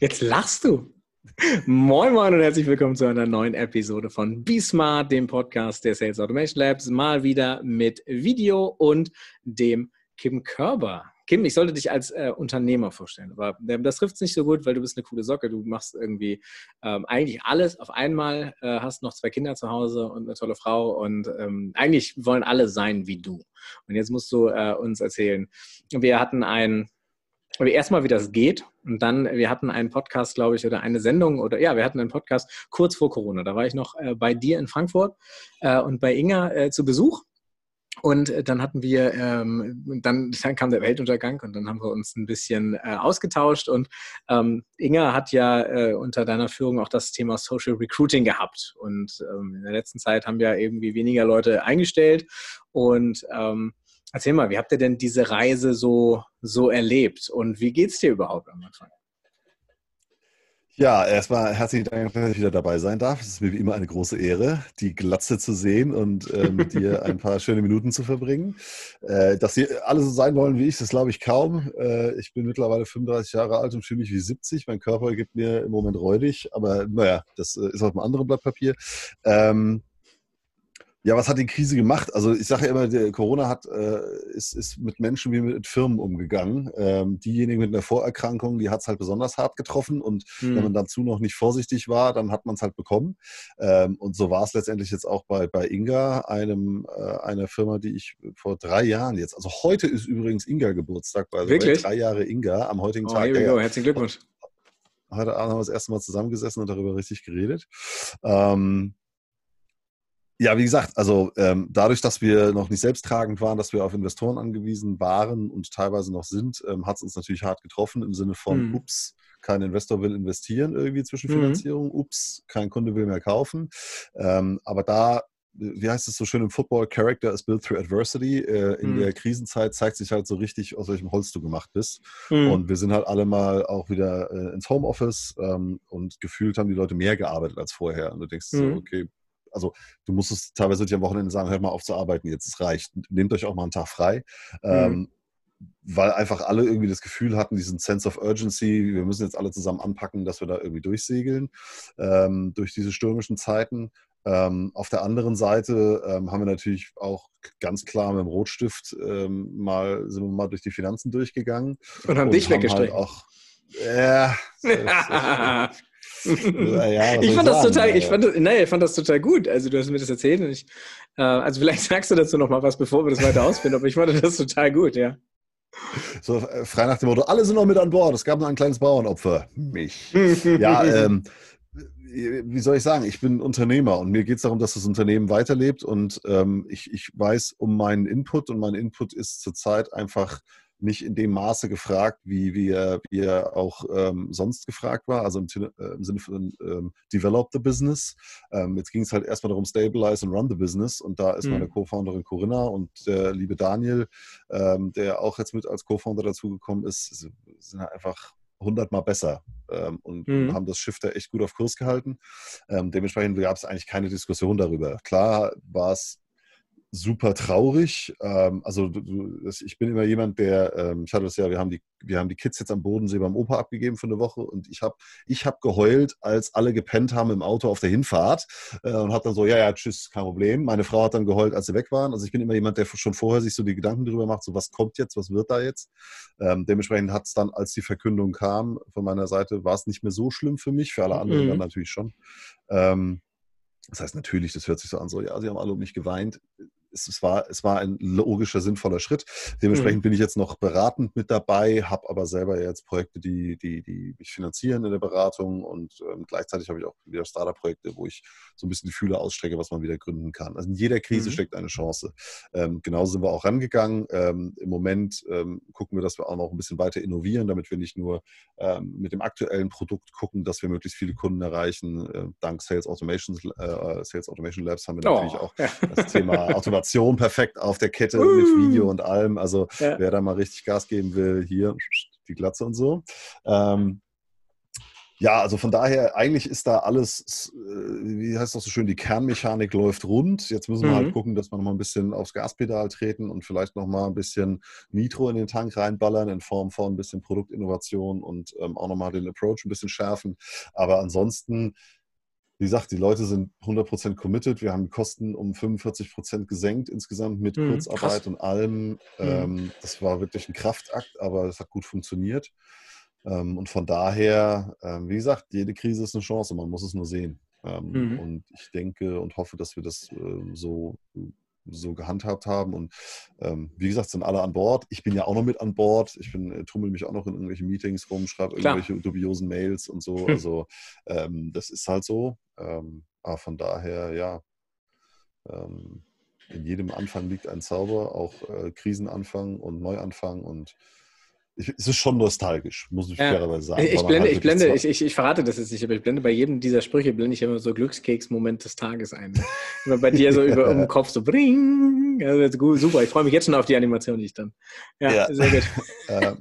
Jetzt lachst du. Moin Moin und herzlich willkommen zu einer neuen Episode von Be Smart, dem Podcast der Sales Automation Labs. Mal wieder mit Video und dem Kim Körber. Kim, ich sollte dich als äh, Unternehmer vorstellen, aber äh, das trifft es nicht so gut, weil du bist eine coole Socke. Du machst irgendwie ähm, eigentlich alles auf einmal, äh, hast noch zwei Kinder zu Hause und eine tolle Frau und ähm, eigentlich wollen alle sein wie du. Und jetzt musst du äh, uns erzählen. Wir hatten ein erstmal, wie das geht. Und dann, wir hatten einen Podcast, glaube ich, oder eine Sendung, oder ja, wir hatten einen Podcast kurz vor Corona. Da war ich noch äh, bei dir in Frankfurt äh, und bei Inga äh, zu Besuch. Und äh, dann hatten wir, ähm, dann, dann, kam der Weltuntergang und dann haben wir uns ein bisschen äh, ausgetauscht. Und ähm, Inga hat ja äh, unter deiner Führung auch das Thema Social Recruiting gehabt. Und ähm, in der letzten Zeit haben ja irgendwie weniger Leute eingestellt. Und ähm, Erzähl mal, wie habt ihr denn diese Reise so, so erlebt und wie geht es dir überhaupt am Anfang? Ja, erstmal herzlichen Dank, dass ich wieder dabei sein darf. Es ist mir wie immer eine große Ehre, die Glatze zu sehen und mit dir ein paar schöne Minuten zu verbringen. Äh, dass Sie alle so sein wollen wie ich, das glaube ich kaum. Äh, ich bin mittlerweile 35 Jahre alt und fühle mich wie 70. Mein Körper gibt mir im Moment räudig, aber naja, das äh, ist auf einem anderen Blatt Papier. Ähm, ja, was hat die Krise gemacht? Also ich sage ja immer, Corona hat, äh, ist, ist mit Menschen wie mit Firmen umgegangen. Ähm, diejenigen mit einer Vorerkrankung, die hat es halt besonders hart getroffen und hm. wenn man dazu noch nicht vorsichtig war, dann hat man es halt bekommen. Ähm, und so war es letztendlich jetzt auch bei, bei Inga, einem, äh, einer Firma, die ich vor drei Jahren jetzt, also heute ist übrigens Inga Geburtstag, weil Wirklich? drei Jahre Inga am heutigen oh, Tag. Ja, Herzlichen Glückwunsch. Heute Abend haben wir das erste Mal zusammengesessen und darüber richtig geredet. Ähm, ja, wie gesagt, also ähm, dadurch, dass wir noch nicht selbsttragend waren, dass wir auf Investoren angewiesen waren und teilweise noch sind, ähm, hat es uns natürlich hart getroffen im Sinne von, mhm. ups, kein Investor will investieren irgendwie zwischen Finanzierung, mhm. ups, kein Kunde will mehr kaufen. Ähm, aber da, wie heißt es so schön im Football, Character is built through adversity. Äh, in mhm. der Krisenzeit zeigt sich halt so richtig, aus welchem Holz du gemacht bist. Mhm. Und wir sind halt alle mal auch wieder äh, ins Homeoffice ähm, und gefühlt haben die Leute mehr gearbeitet als vorher. Und du denkst so, mhm. okay, also du musstest teilweise am Wochenende sagen, hört mal auf zu arbeiten, jetzt es reicht. Nehmt euch auch mal einen Tag frei. Mhm. Ähm, weil einfach alle irgendwie das Gefühl hatten, diesen Sense of Urgency, wir müssen jetzt alle zusammen anpacken, dass wir da irgendwie durchsegeln ähm, durch diese stürmischen Zeiten. Ähm, auf der anderen Seite ähm, haben wir natürlich auch ganz klar mit dem Rotstift ähm, mal, sind wir mal durch die Finanzen durchgegangen. Und haben dich weggestreckt. Halt auch, ja, ja, ich fand das sagen, total, ich fand das, naja, ich fand das total gut. Also du hast mir das erzählt und ich, äh, also vielleicht sagst du dazu noch mal was, bevor wir das weiter ausfinden, aber ich fand das total gut, ja. So äh, frei nach dem Motto, alle sind noch mit an Bord, es gab nur ein kleines Bauernopfer. Mich. ja, ähm, wie soll ich sagen, ich bin Unternehmer und mir geht es darum, dass das Unternehmen weiterlebt und ähm, ich, ich weiß um meinen Input und mein Input ist zurzeit einfach nicht in dem Maße gefragt, wie, wie, er, wie er auch ähm, sonst gefragt war, also im, äh, im Sinne von ähm, Develop the Business. Ähm, jetzt ging es halt erstmal darum, Stabilize and Run the Business und da ist mhm. meine Co-Founderin Corinna und der liebe Daniel, ähm, der auch jetzt mit als Co-Founder dazugekommen ist, sind halt einfach hundertmal besser ähm, und, mhm. haben das Schiff da echt gut auf Kurs gehalten. Ähm, dementsprechend gab es eigentlich keine Diskussion darüber. Klar war es super traurig. Ähm, also ich bin immer jemand, der, ähm, ich hatte das ja, wir haben die, wir haben die Kids jetzt am Bodensee beim Opa abgegeben für eine Woche und ich habe ich hab geheult, als alle gepennt haben im Auto auf der Hinfahrt äh, und habe dann so, ja, ja, tschüss, kein Problem. Meine Frau hat dann geheult, als sie weg waren. Also ich bin immer jemand, der schon vorher sich so die Gedanken darüber macht, so was kommt jetzt, was wird da jetzt. Ähm, dementsprechend hat es dann, als die Verkündung kam von meiner Seite, war es nicht mehr so schlimm für mich, für alle anderen mhm. dann natürlich schon. Ähm, das heißt natürlich, das hört sich so an, so, ja, sie haben alle um mich geweint es, war, es war ein logischer, sinnvoller Schritt. Dementsprechend mhm. bin ich jetzt noch beratend mit dabei, habe aber selber jetzt Projekte, die, die, die mich finanzieren in der Beratung und ähm, gleichzeitig habe ich auch wieder Startup-Projekte, wo ich so ein bisschen die Fühler ausstrecke, was man wieder gründen kann. Also in jeder Krise mhm. steckt eine Chance. Ähm, genauso sind wir auch rangegangen. Ähm, Im Moment ähm, gucken wir, dass wir auch noch ein bisschen weiter innovieren, damit wir nicht nur ähm, mit dem aktuellen Produkt gucken, dass wir möglichst viele Kunden erreichen. Äh, dank Sales Automation, äh, Sales Automation Labs haben wir natürlich oh. auch das Thema Automation Animation perfekt auf der Kette uh. mit Video und allem. Also ja. wer da mal richtig Gas geben will, hier die Glatze und so. Ähm, Ja, also von daher, eigentlich ist da alles, äh, wie heißt das so schön, die Kernmechanik läuft rund. Jetzt müssen wir halt mhm. halt gucken, dass wir noch mal ein bisschen aufs Gaspedal treten und vielleicht noch mal ein bisschen Nitro in den Tank reinballern in Form von ein bisschen Produktinnovation und ähm, auch noch mal den Approach ein bisschen schärfen. Aber ansonsten, wie gesagt, die Leute sind 100% committed. Wir haben die Kosten um 45% gesenkt insgesamt mit mhm, Kurzarbeit krass. und allem. Mhm. Ähm, das war wirklich ein Kraftakt, aber es hat gut funktioniert. Ähm, und von daher, ähm, wie gesagt, jede Krise ist eine Chance, man muss es nur sehen. Ähm, mhm. Und ich denke und hoffe, dass wir das äh, so, so gehandhabt haben. Und wie gesagt, sind alle an Bord. Ich bin ja auch noch mit an Bord. Ich bin, äh, tummel mich auch noch in irgendwelchen Meetings rum, schreibe irgendwelche dubiosen Mails und so. Hm. Also das ist halt so. aber von daher, ja, in jedem Anfang liegt ein Zauber, auch äh, Krisenanfang und Neuanfang und ich, es ist schon nostalgisch, muss ich ja. fairerweise sagen. Ich blende, halt ich, blende ich, ich, ich, verrate das jetzt nicht, aber ich blende bei jedem dieser Sprüche, blende ich immer so Glückskeks-Moment des Tages ein. immer bei dir so über um den Kopf so bring. Also super, ich freue mich jetzt schon auf die Animation, die ich dann. Ja, ja. sehr gut. Ähm,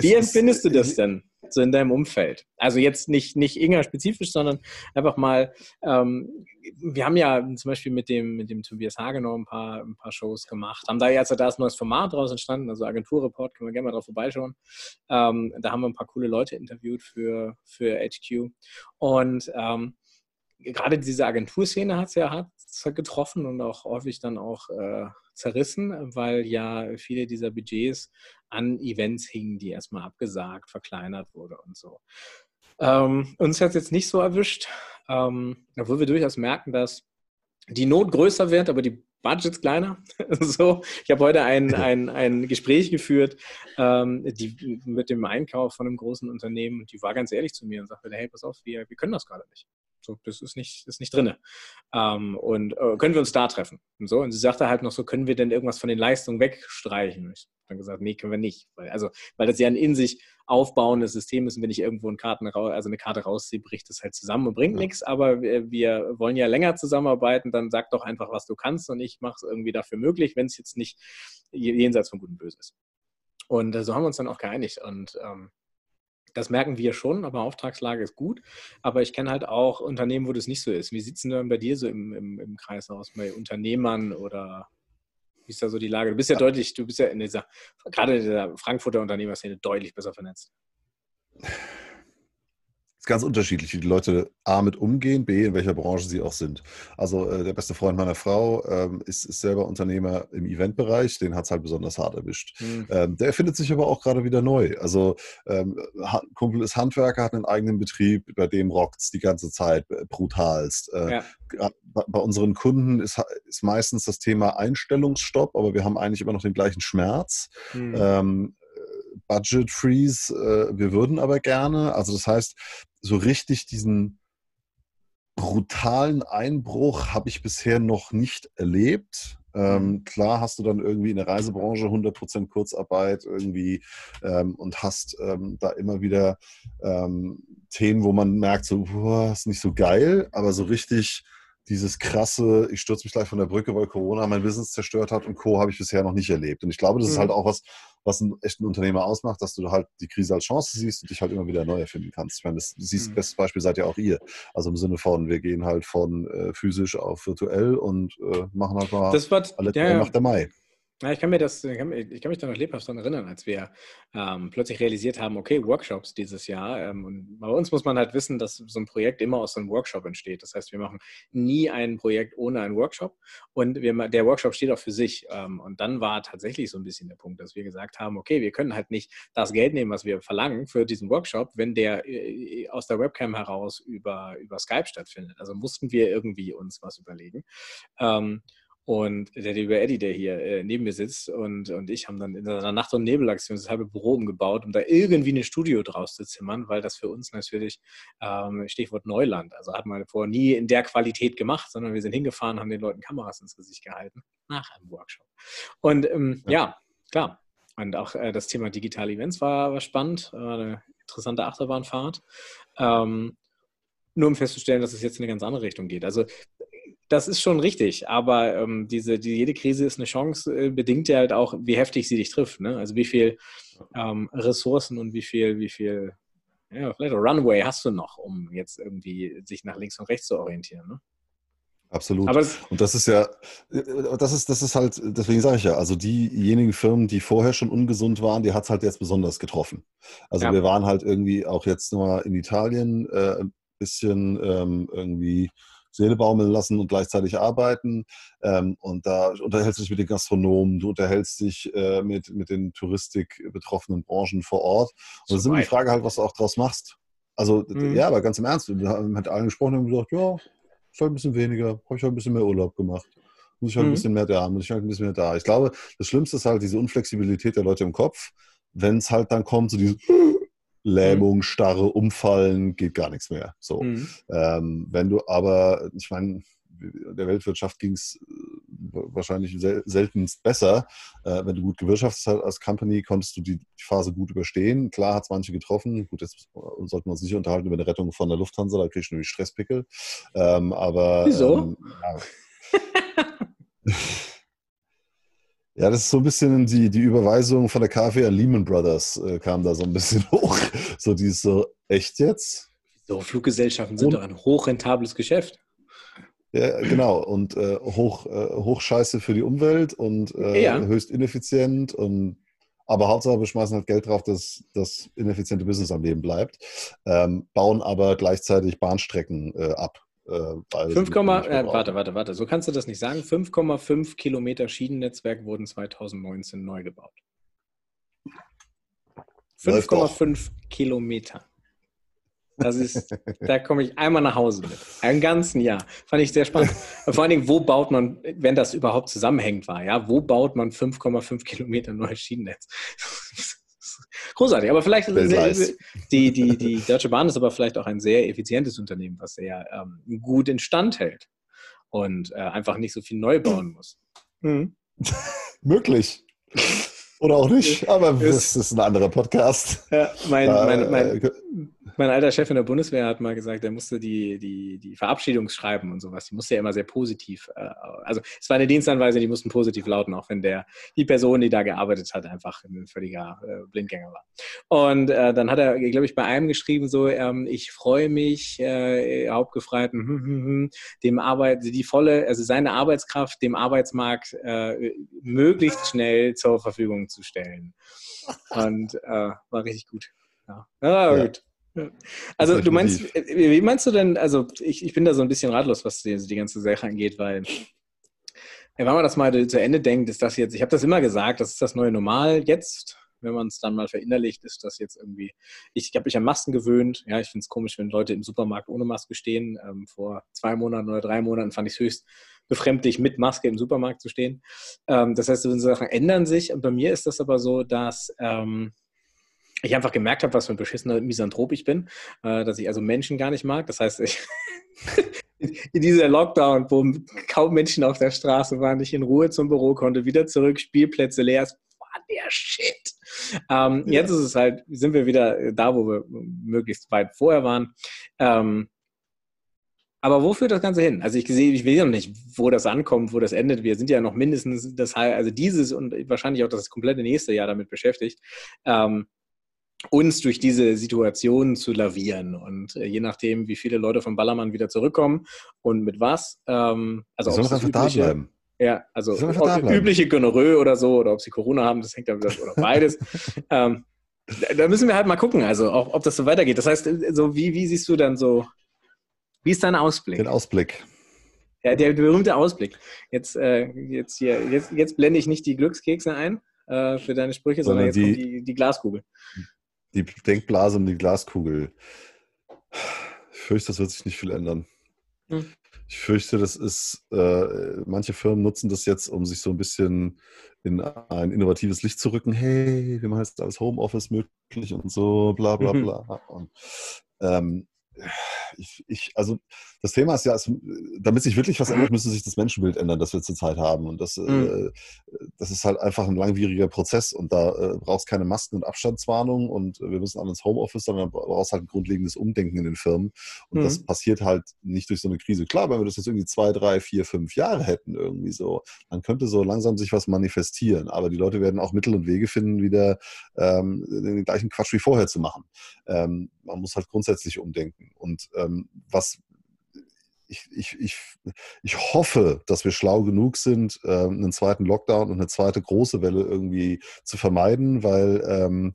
Wie empfindest du das denn? So in deinem Umfeld? Also jetzt nicht, nicht Inga spezifisch, sondern einfach mal, ähm, wir haben ja zum Beispiel mit dem, mit dem Tobias Hagenow ein paar, ein paar Shows gemacht, haben da jetzt da ein neues Format draus entstanden, also Agenturreport, können wir gerne mal drauf vorbeischauen. Ähm, da haben wir ein paar coole Leute interviewt für, für HQ und ähm, gerade diese Agenturszene hat es ja hart getroffen und auch häufig dann auch äh, zerrissen, weil ja viele dieser Budgets an Events hingen, die erstmal abgesagt, verkleinert wurde und so. Ähm, uns hat es jetzt nicht so erwischt, ähm, obwohl wir durchaus merken, dass die Not größer wird, aber die Budgets kleiner. so, ich habe heute ein, ein, ein Gespräch geführt ähm, die, mit dem Einkauf von einem großen Unternehmen und die war ganz ehrlich zu mir und sagte, hey, pass auf, wir, wir können das gerade nicht. So, das ist nicht, ist nicht drin. Ähm, und äh, können wir uns da treffen? Und so. Und sie sagte halt noch so, können wir denn irgendwas von den Leistungen wegstreichen? Und ich habe dann gesagt, nee, können wir nicht. Weil, also, weil das ja ein in sich aufbauendes System ist und wenn ich irgendwo eine Karte, also eine Karte rausziehe, bricht das halt zusammen und bringt ja. nichts. Aber wir, wir, wollen ja länger zusammenarbeiten, dann sag doch einfach, was du kannst und ich mache es irgendwie dafür möglich, wenn es jetzt nicht jenseits von Gut und Böse ist. Und äh, so haben wir uns dann auch geeinigt. Und ähm, das merken wir schon, aber Auftragslage ist gut. Aber ich kenne halt auch Unternehmen, wo das nicht so ist. Wie sieht es denn bei dir so im, im, im Kreis aus, bei Unternehmern oder wie ist da so die Lage? Du bist ja, ja. deutlich, du bist ja in dieser, gerade in dieser Frankfurter Unternehmerszene deutlich besser vernetzt ist ganz unterschiedlich, wie die Leute A mit umgehen, B in welcher Branche sie auch sind. Also äh, der beste Freund meiner Frau ähm, ist, ist, selber Unternehmer im Eventbereich, den hat es halt besonders hart erwischt. Mhm. Ähm, der findet sich aber auch gerade wieder neu. Also ähm, Kumpel ist Handwerker, hat einen eigenen Betrieb, bei dem rockt es die ganze Zeit äh, brutalst. Äh, ja. bei, bei, unseren Kunden ist, ist meistens das Thema Einstellungsstopp, aber wir haben eigentlich immer noch den gleichen Schmerz. Mhm. Budget Freeze, äh, wir würden aber gerne. Also das heißt, so richtig diesen brutalen Einbruch habe ich bisher noch nicht erlebt. Ähm, mhm. klar hast du dann irgendwie in der Reisebranche 100% Kurzarbeit irgendwie ähm, und hast ähm, da immer wieder ähm, Themen, wo man merkt, so, boah, ist nicht so geil, aber so richtig dieses krasse, ich stürze mich gleich von der Brücke, weil Corona mein Business zerstört hat und Co. habe ich bisher noch nicht erlebt. Und ich glaube, das mhm. ist halt auch was, was einen echten Unternehmer ausmacht, dass du halt die Krise als Chance siehst und dich halt immer wieder neu erfinden kannst. Ich meine, das siehst, mhm. bestes Beispiel seid ja auch ihr. Also im Sinne von, wir gehen halt von äh, physisch auf virtuell und äh, machen halt mal das wird, alle ja, nach der Mai. Ja, ich kann mir das, ich kann, ich kann mich da noch lebhaft daran erinnern, als wir ähm, plötzlich realisiert haben, okay, Workshops dieses Jahr. Ähm, und bei uns muss man halt wissen, dass so ein Projekt immer aus so einem Workshop entsteht. Das heißt, wir machen nie ein Projekt ohne einen Workshop. Und wir, der Workshop steht auch für sich. Ähm, und dann war tatsächlich so ein bisschen der Punkt, dass wir gesagt haben, okay, wir können halt nicht das Geld nehmen, was wir verlangen für diesen Workshop, wenn der äh, aus der Webcam heraus über, über Skype stattfindet. Also mussten wir irgendwie uns was überlegen. Ähm, und der liebe Eddie, der hier äh, neben mir sitzt und, und ich haben dann in einer Nacht- und Nebelaktion das halbe Büro umgebaut, um da irgendwie ein Studio draus zu zimmern, weil das für uns natürlich, ähm, Stichwort Neuland, also hat man vorher nie in der Qualität gemacht, sondern wir sind hingefahren, haben den Leuten Kameras ins Gesicht gehalten nach einem Workshop. Und ähm, ja. ja. klar. Und auch äh, das Thema digitale Events war, war spannend, war eine interessante Achterbahnfahrt. Ähm, nur um festzustellen, dass es jetzt in eine ganz andere Richtung geht. Also das ist schon richtig, aber ähm, diese, die, jede Krise ist eine Chance, äh, bedingt ja halt auch, wie heftig sie dich trifft. Ne? Also wie viel ähm, Ressourcen und wie viel, wie viel Ja, vielleicht Runway hast du noch, um jetzt irgendwie sich nach links und rechts zu orientieren. Ne? Absolut. Aber und das ist ja, das ist, das ist halt, deswegen sage ich ja, also diejenigen Firmen, die vorher schon ungesund waren, die hat es halt jetzt besonders getroffen. Also ja. wir waren halt irgendwie auch jetzt nochmal in Italien äh, ein bisschen ähm, irgendwie Seele baumeln lassen und gleichzeitig arbeiten. Ähm, und da unterhältst du dich mit den Gastronomen, du unterhältst dich äh, mit, mit den Touristik betroffenen Branchen vor Ort. Und das ist immer die Frage halt, was du auch draus machst. Also, mhm. ja, aber ganz im Ernst, wir haben mit allen gesprochen und gesagt, ja, ist halt ein bisschen weniger, habe ich halt ein bisschen mehr Urlaub gemacht. Muss ich halt mhm. ein bisschen mehr da, muss ich halt ein bisschen mehr da. Ich glaube, das Schlimmste ist halt diese Unflexibilität der Leute im Kopf, wenn es halt dann kommt, so diese Lähmung, mhm. Starre, Umfallen, geht gar nichts mehr. So. Mhm. Ähm, wenn du aber, ich meine, der Weltwirtschaft ging es äh, wahrscheinlich sel seltenst besser. Äh, wenn du gut gewirtschaftet hast als Company, konntest du die, die Phase gut überstehen. Klar hat es manche getroffen. Gut, jetzt sollten wir uns nicht unterhalten über eine Rettung von der Lufthansa, da kriegst du nämlich Stresspickel. Ähm, aber. Wieso? Ähm, ja. Ja, das ist so ein bisschen die, die Überweisung von der KfW an Lehman Brothers äh, kam da so ein bisschen hoch. So die ist so, echt jetzt? So, Fluggesellschaften sind Und, doch ein hochrentables Geschäft. Ja, genau. Und äh, hoch, äh, hoch scheiße für die Umwelt und äh, ja. höchst ineffizient. Und, aber Hauptsache, wir schmeißen halt Geld drauf, dass das ineffiziente Business am Leben bleibt. Ähm, bauen aber gleichzeitig Bahnstrecken äh, ab. Äh, 5, äh, warte, warte, warte. So kannst du das nicht sagen. 5,5 Kilometer Schienennetzwerk wurden 2019 neu gebaut. 5,5 Kilometer. Das ist, da komme ich einmal nach Hause mit. Ein ganzen Jahr. Fand ich sehr spannend. Vor allen Dingen, wo baut man, wenn das überhaupt zusammenhängend war, ja, wo baut man 5,5 Kilometer neues Schienennetz? Großartig, aber vielleicht die, die, die Deutsche Bahn ist aber vielleicht auch ein sehr effizientes Unternehmen, was sehr ähm, gut instand hält und äh, einfach nicht so viel neu bauen muss. Mhm. Möglich. Oder auch nicht, aber das ist ein anderer Podcast. Ja, mein, mein, mein, äh, mein alter Chef in der Bundeswehr hat mal gesagt, er musste die, die, die Verabschiedungsschreiben und sowas, die musste ja immer sehr positiv, äh, also es war eine Dienstanweisung, die mussten positiv lauten, auch wenn der, die Person, die da gearbeitet hat, einfach ein völliger äh, Blindgänger war. Und äh, dann hat er, glaube ich, bei einem geschrieben, so, ähm, ich freue mich, äh, Hauptgefreiten, hm, hm, hm, dem Arbeit, die volle, also seine Arbeitskraft dem Arbeitsmarkt möglichst schnell zur Verfügung zu stellen. Und war richtig gut. Ja, ja, gut. Also du meinst, äh, wie meinst du denn, also ich, ich bin da so ein bisschen ratlos, was die, die ganze Sache angeht, weil wenn man das mal zu Ende denkt, ist das jetzt, ich habe das immer gesagt, das ist das neue Normal jetzt, wenn man es dann mal verinnerlicht, ist das jetzt irgendwie, ich, habe mich an Masken gewöhnt, ja, ich finde es komisch, wenn Leute im Supermarkt ohne Maske stehen. Ähm, vor zwei Monaten oder drei Monaten fand ich es höchst befremdlich, mit Maske im Supermarkt zu stehen. Ähm, das heißt, diese Sachen ändern sich. Und bei mir ist das aber so, dass ähm, ich einfach gemerkt habe, was für ein beschissener Misanthrop ich bin, äh, dass ich also Menschen gar nicht mag. Das heißt, ich in dieser Lockdown, wo kaum Menschen auf der Straße waren, ich in Ruhe zum Büro konnte, wieder zurück, Spielplätze leer, war der Shit. Ähm, ja. Jetzt ist es halt, sind wir wieder da, wo wir möglichst weit vorher waren. Ähm, aber wo führt das Ganze hin? Also ich sehe, ich will ja noch nicht, wo das ankommt, wo das endet. Wir sind ja noch mindestens das, also dieses und wahrscheinlich auch das komplette nächste Jahr damit beschäftigt. Ähm, uns durch diese Situation zu lavieren. Und äh, je nachdem, wie viele Leute vom Ballermann wieder zurückkommen und mit was, ähm, also ob es einfach da bleiben. Ja, also ob übliche Gonorrhoe oder so, oder ob sie Corona haben, das hängt ja wieder, oder beides. ähm, da müssen wir halt mal gucken, also auch, ob das so weitergeht. Das heißt, so wie, wie siehst du dann so, wie ist dein Ausblick? Den Ausblick. Ja, der berühmte Ausblick. Jetzt, äh, jetzt, hier, jetzt, jetzt blende ich nicht die Glückskekse ein äh, für deine Sprüche, sondern, sondern jetzt die, kommt die, die Glaskugel die Denkblase und die Glaskugel. Ich fürchte, das wird sich nicht viel ändern. Hm. Ich fürchte, das ist, äh, manche Firmen nutzen das jetzt, um sich so ein bisschen in ein innovatives Licht zu rücken. Hey, wir machen jetzt alles Homeoffice möglich und so, bla bla mhm. bla. Und ähm, ich, ich, also das Thema ist ja, es, damit sich wirklich was ändert, müsste sich das Menschenbild ändern, das wir zurzeit haben. Und das, mhm. äh, das ist halt einfach ein langwieriger Prozess und da äh, brauchst keine Masken- und Abstandswarnung und wir müssen alle ins Homeoffice, sondern brauchst halt ein grundlegendes Umdenken in den Firmen. Und mhm. das passiert halt nicht durch so eine Krise. Klar, wenn wir das jetzt irgendwie zwei, drei, vier, fünf Jahre hätten, irgendwie so, dann könnte so langsam sich was manifestieren. Aber die Leute werden auch Mittel und Wege finden, wieder ähm, den gleichen Quatsch wie vorher zu machen. Ähm, man muss halt grundsätzlich umdenken. Und ähm, was ich, ich, ich, ich hoffe, dass wir schlau genug sind, äh, einen zweiten Lockdown und eine zweite große Welle irgendwie zu vermeiden, weil, ähm,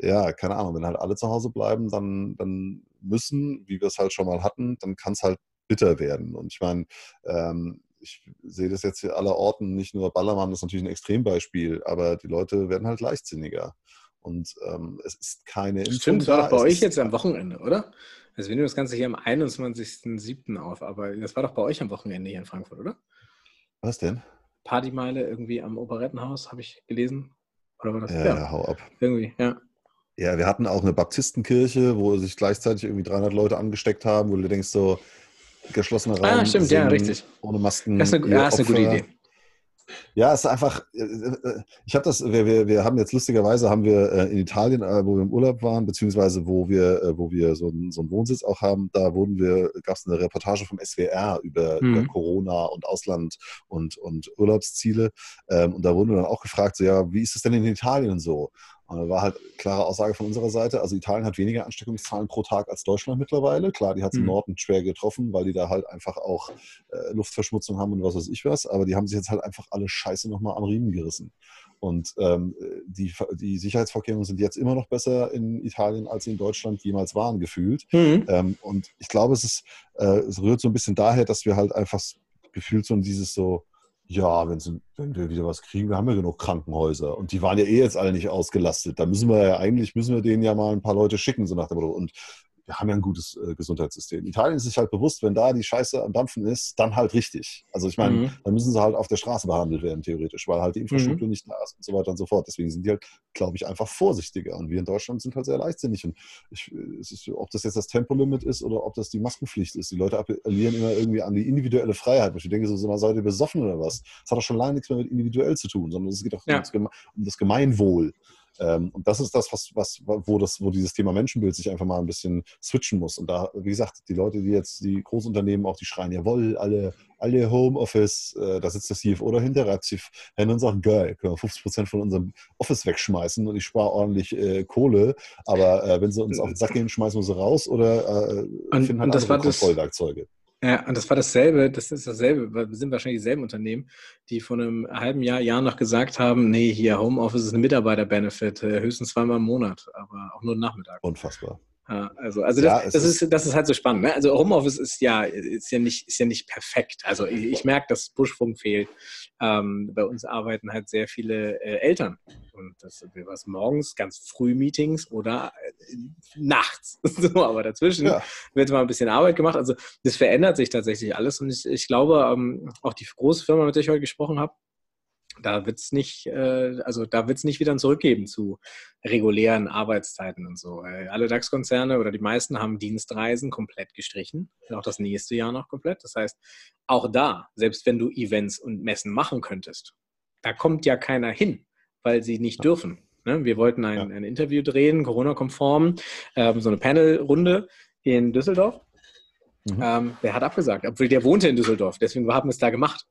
ja, keine Ahnung, wenn halt alle zu Hause bleiben, dann, dann müssen, wie wir es halt schon mal hatten, dann kann es halt bitter werden. Und ich meine, ähm, ich sehe das jetzt hier aller Orten, nicht nur Ballermann ist natürlich ein Extrembeispiel, aber die Leute werden halt leichtsinniger. Und ähm, es ist keine Impfung. Stimmt, das war doch bei euch jetzt am Wochenende, oder? Also wir nehmen das Ganze hier am 21.07. auf, aber das war doch bei euch am Wochenende hier in Frankfurt, oder? Was denn? Partymeile irgendwie am Operettenhaus, habe ich gelesen. Oder war das? Ja, ja, hau ab. Irgendwie, ja. Ja, wir hatten auch eine Baptistenkirche, wo sich gleichzeitig irgendwie 300 Leute angesteckt haben, wo du denkst so, geschlossener ah, Raum. Ah, stimmt, ja, richtig. Ohne Masken. Das ist eine, ja, ist eine gute Idee. Ja, es ist einfach, äh, äh, ich habe das, wir, wir, wir haben jetzt lustigerweise, haben wir äh, in Italien, wo wir im Urlaub waren, beziehungsweise wo wir, wo wir so einen, so einen Wohnsitz auch haben, da wurden wir, gab es eine Reportage vom SWR über, mhm. über, Corona und Ausland und, und Urlaubsziele. Ähm, und da wurden wir dann auch gefragt, so, ja, wie ist es denn in Italien so? Und da war halt klare Aussage von unserer Seite. Also Italien hat weniger Ansteckungszahlen pro Tag als Deutschland mittlerweile. Klar, die hat es mhm. im Norden schwer getroffen, weil die da halt einfach auch äh, Luftverschmutzung haben und was weiß ich was. Aber die haben sich jetzt halt einfach alle Scheiße nochmal am Riemen gerissen. Und ähm, die, die Sicherheitsvorkehrungen sind jetzt immer noch besser in Italien, als sie in Deutschland jemals waren, gefühlt. Mhm. Ähm, und ich glaube, es, ist, äh, es rührt so ein bisschen daher, dass wir halt einfach gefühlt so dieses so, ja, wenn, wir wieder was kriegen, wir haben ja genug Krankenhäuser. Und die waren ja eh jetzt alle nicht ausgelastet. Da müssen wir ja eigentlich, müssen wir denen ja mal ein paar Leute schicken, so nach dem Motto. Und wir haben ja ein gutes äh, Gesundheitssystem. Italien ist sich halt bewusst, wenn da die Scheiße am Dampfen ist, dann halt richtig. Also ich meine, mhm. dann müssen sie halt auf der Straße behandelt werden, theoretisch, weil halt die Infrastruktur mhm. nicht da ist und so weiter und so fort. Deswegen sind die halt, glaube ich, einfach vorsichtiger. Und wir in Deutschland sind halt sehr leichtsinnig. Und ich, ist, ob das jetzt das Tempolimit ist oder ob das die Maskenpflicht ist. Die Leute appellieren immer irgendwie an die individuelle Freiheit. Ich denke so, so seid ihr besoffen oder was? Das hat doch schon lange nichts mehr mit individuell zu tun, sondern es geht doch ja. um das Gemeinwohl. Ähm, und das ist das, was, was, wo, das, wo dieses Thema Menschenbild sich einfach mal ein bisschen switchen muss. Und da, wie gesagt, die Leute, die jetzt, die Großunternehmen auch, die schreien, jawohl, alle, alle Homeoffice, äh, da sitzt der CFO dahinter, reibt sich Hände und sagt, geil, können wir 50 Prozent von unserem Office wegschmeißen und ich spare ordentlich äh, Kohle. Aber äh, wenn sie uns auf den Sack gehen, schmeißen wir sie raus oder äh, finden halt andere Kontrollwerkzeuge. Ja, und das war dasselbe, das ist dasselbe, wir sind wahrscheinlich dieselben Unternehmen, die vor einem halben Jahr, Jahr noch gesagt haben, nee, hier Homeoffice ist ein Mitarbeiter-Benefit, äh, höchstens zweimal im Monat, aber auch nur Nachmittag. Unfassbar. Ja, also, also das, ja, das ist, ist, das ist halt so spannend. Ne? Also Homeoffice ist ja, ist ja nicht, ist ja nicht perfekt. Also ich, ich merke, dass Buschfunk fehlt. Ähm, bei uns arbeiten halt sehr viele äh, Eltern. Und das sind was morgens, ganz früh Meetings oder äh, nachts. so, aber dazwischen ja. wird mal ein bisschen Arbeit gemacht. Also das verändert sich tatsächlich alles. Und ich, ich glaube, ähm, auch die große Firma, mit der ich heute gesprochen habe, da wird es nicht, äh, also da wird es nicht wieder zurückgeben zu regulären Arbeitszeiten und so. Äh, alle DAX-Konzerne oder die meisten haben Dienstreisen komplett gestrichen, auch das nächste Jahr noch komplett. Das heißt, auch da, selbst wenn du Events und Messen machen könntest, da kommt ja keiner hin, weil sie nicht dürfen. Ne? Wir wollten ein, ein Interview drehen, Corona-konform, ähm, so eine Panel-Runde in Düsseldorf. Mhm. Ähm, der hat abgesagt, obwohl der wohnte in Düsseldorf, deswegen haben wir es da gemacht.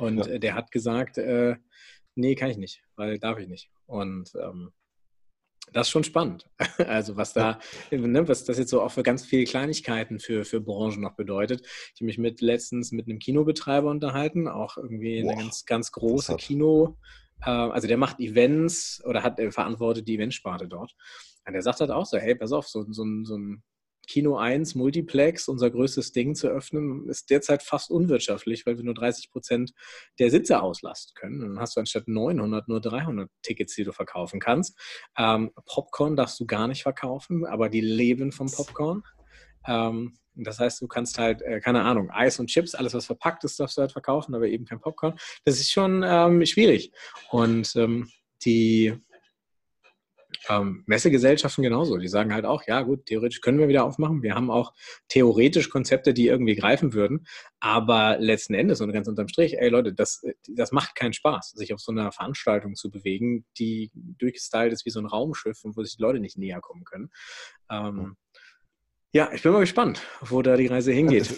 Und ja. der hat gesagt, äh, nee, kann ich nicht, weil darf ich nicht. Und ähm, das ist schon spannend. Also was da, ne, was das jetzt so auch für ganz viele Kleinigkeiten für, für Branchen noch bedeutet. Ich habe mich mit letztens mit einem Kinobetreiber unterhalten, auch irgendwie Boah, eine ganz, ganz große Kino. Äh, also der macht Events oder hat äh, verantwortet die Eventsparte dort. Und der sagt halt auch so, hey, pass auf, so, so, so ein Kino 1 Multiplex, unser größtes Ding zu öffnen, ist derzeit fast unwirtschaftlich, weil wir nur 30 Prozent der Sitze auslasten können. dann hast du anstatt 900 nur 300 Tickets, die du verkaufen kannst. Ähm, Popcorn darfst du gar nicht verkaufen, aber die leben vom Popcorn. Ähm, das heißt, du kannst halt, äh, keine Ahnung, Eis und Chips, alles, was verpackt ist, darfst du halt verkaufen, aber eben kein Popcorn. Das ist schon ähm, schwierig. Und ähm, die ähm, Messegesellschaften genauso. Die sagen halt auch, ja gut, theoretisch können wir wieder aufmachen. Wir haben auch theoretisch Konzepte, die irgendwie greifen würden. Aber letzten Endes und ganz unterm Strich, ey Leute, das, das macht keinen Spaß, sich auf so einer Veranstaltung zu bewegen, die durchgestylt ist wie so ein Raumschiff und wo sich die Leute nicht näher kommen können. Ähm, ja, ich bin mal gespannt, wo da die Reise hingeht.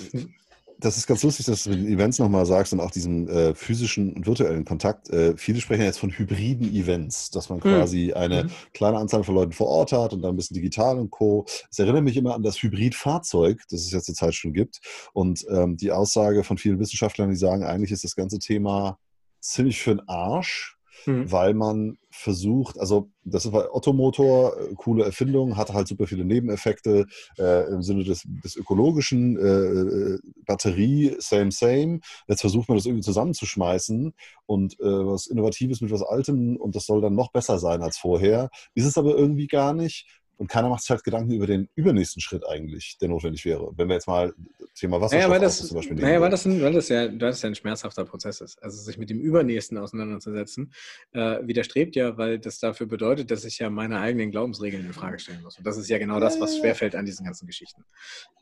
Das ist ganz lustig, dass du mit den Events nochmal sagst und auch diesem äh, physischen und virtuellen Kontakt. Äh, viele sprechen jetzt von hybriden Events, dass man hm. quasi mhm. eine kleine Anzahl von Leuten vor Ort hat und dann ein bisschen digital und Co. Es erinnert mich immer an das Hybridfahrzeug, das es jetzt zur Zeit schon gibt. Und ähm, die Aussage von vielen Wissenschaftlern, die sagen, eigentlich ist das ganze Thema ziemlich für den Arsch mhm. weil man versucht, also das ist bei Ottomotor, äh, coole Erfindung, hatte halt super viele Nebeneffekte äh, im Sinne des, des ökologischen, äh, äh, Batterie, same, same. Jetzt versucht man das irgendwie zusammenzuschmeißen und äh, was Innovatives mit was Altem und das soll dann noch besser sein als vorher. Ist es aber irgendwie gar nicht. Und keiner macht sich halt Gedanken über den übernächsten Schritt eigentlich, der notwendig wäre. Wenn wir jetzt mal Thema Wasserstoff naja, weil das, zum Beispiel nehmen. Naja, weil das, ein, weil, das ja, weil das ja ein schmerzhafter Prozess ist. Also sich mit dem Übernächsten auseinanderzusetzen, äh, widerstrebt ja, weil das dafür bedeutet, dass ich ja meine eigenen Glaubensregeln in Frage stellen muss. Und das ist ja genau das, was schwerfällt an diesen ganzen Geschichten.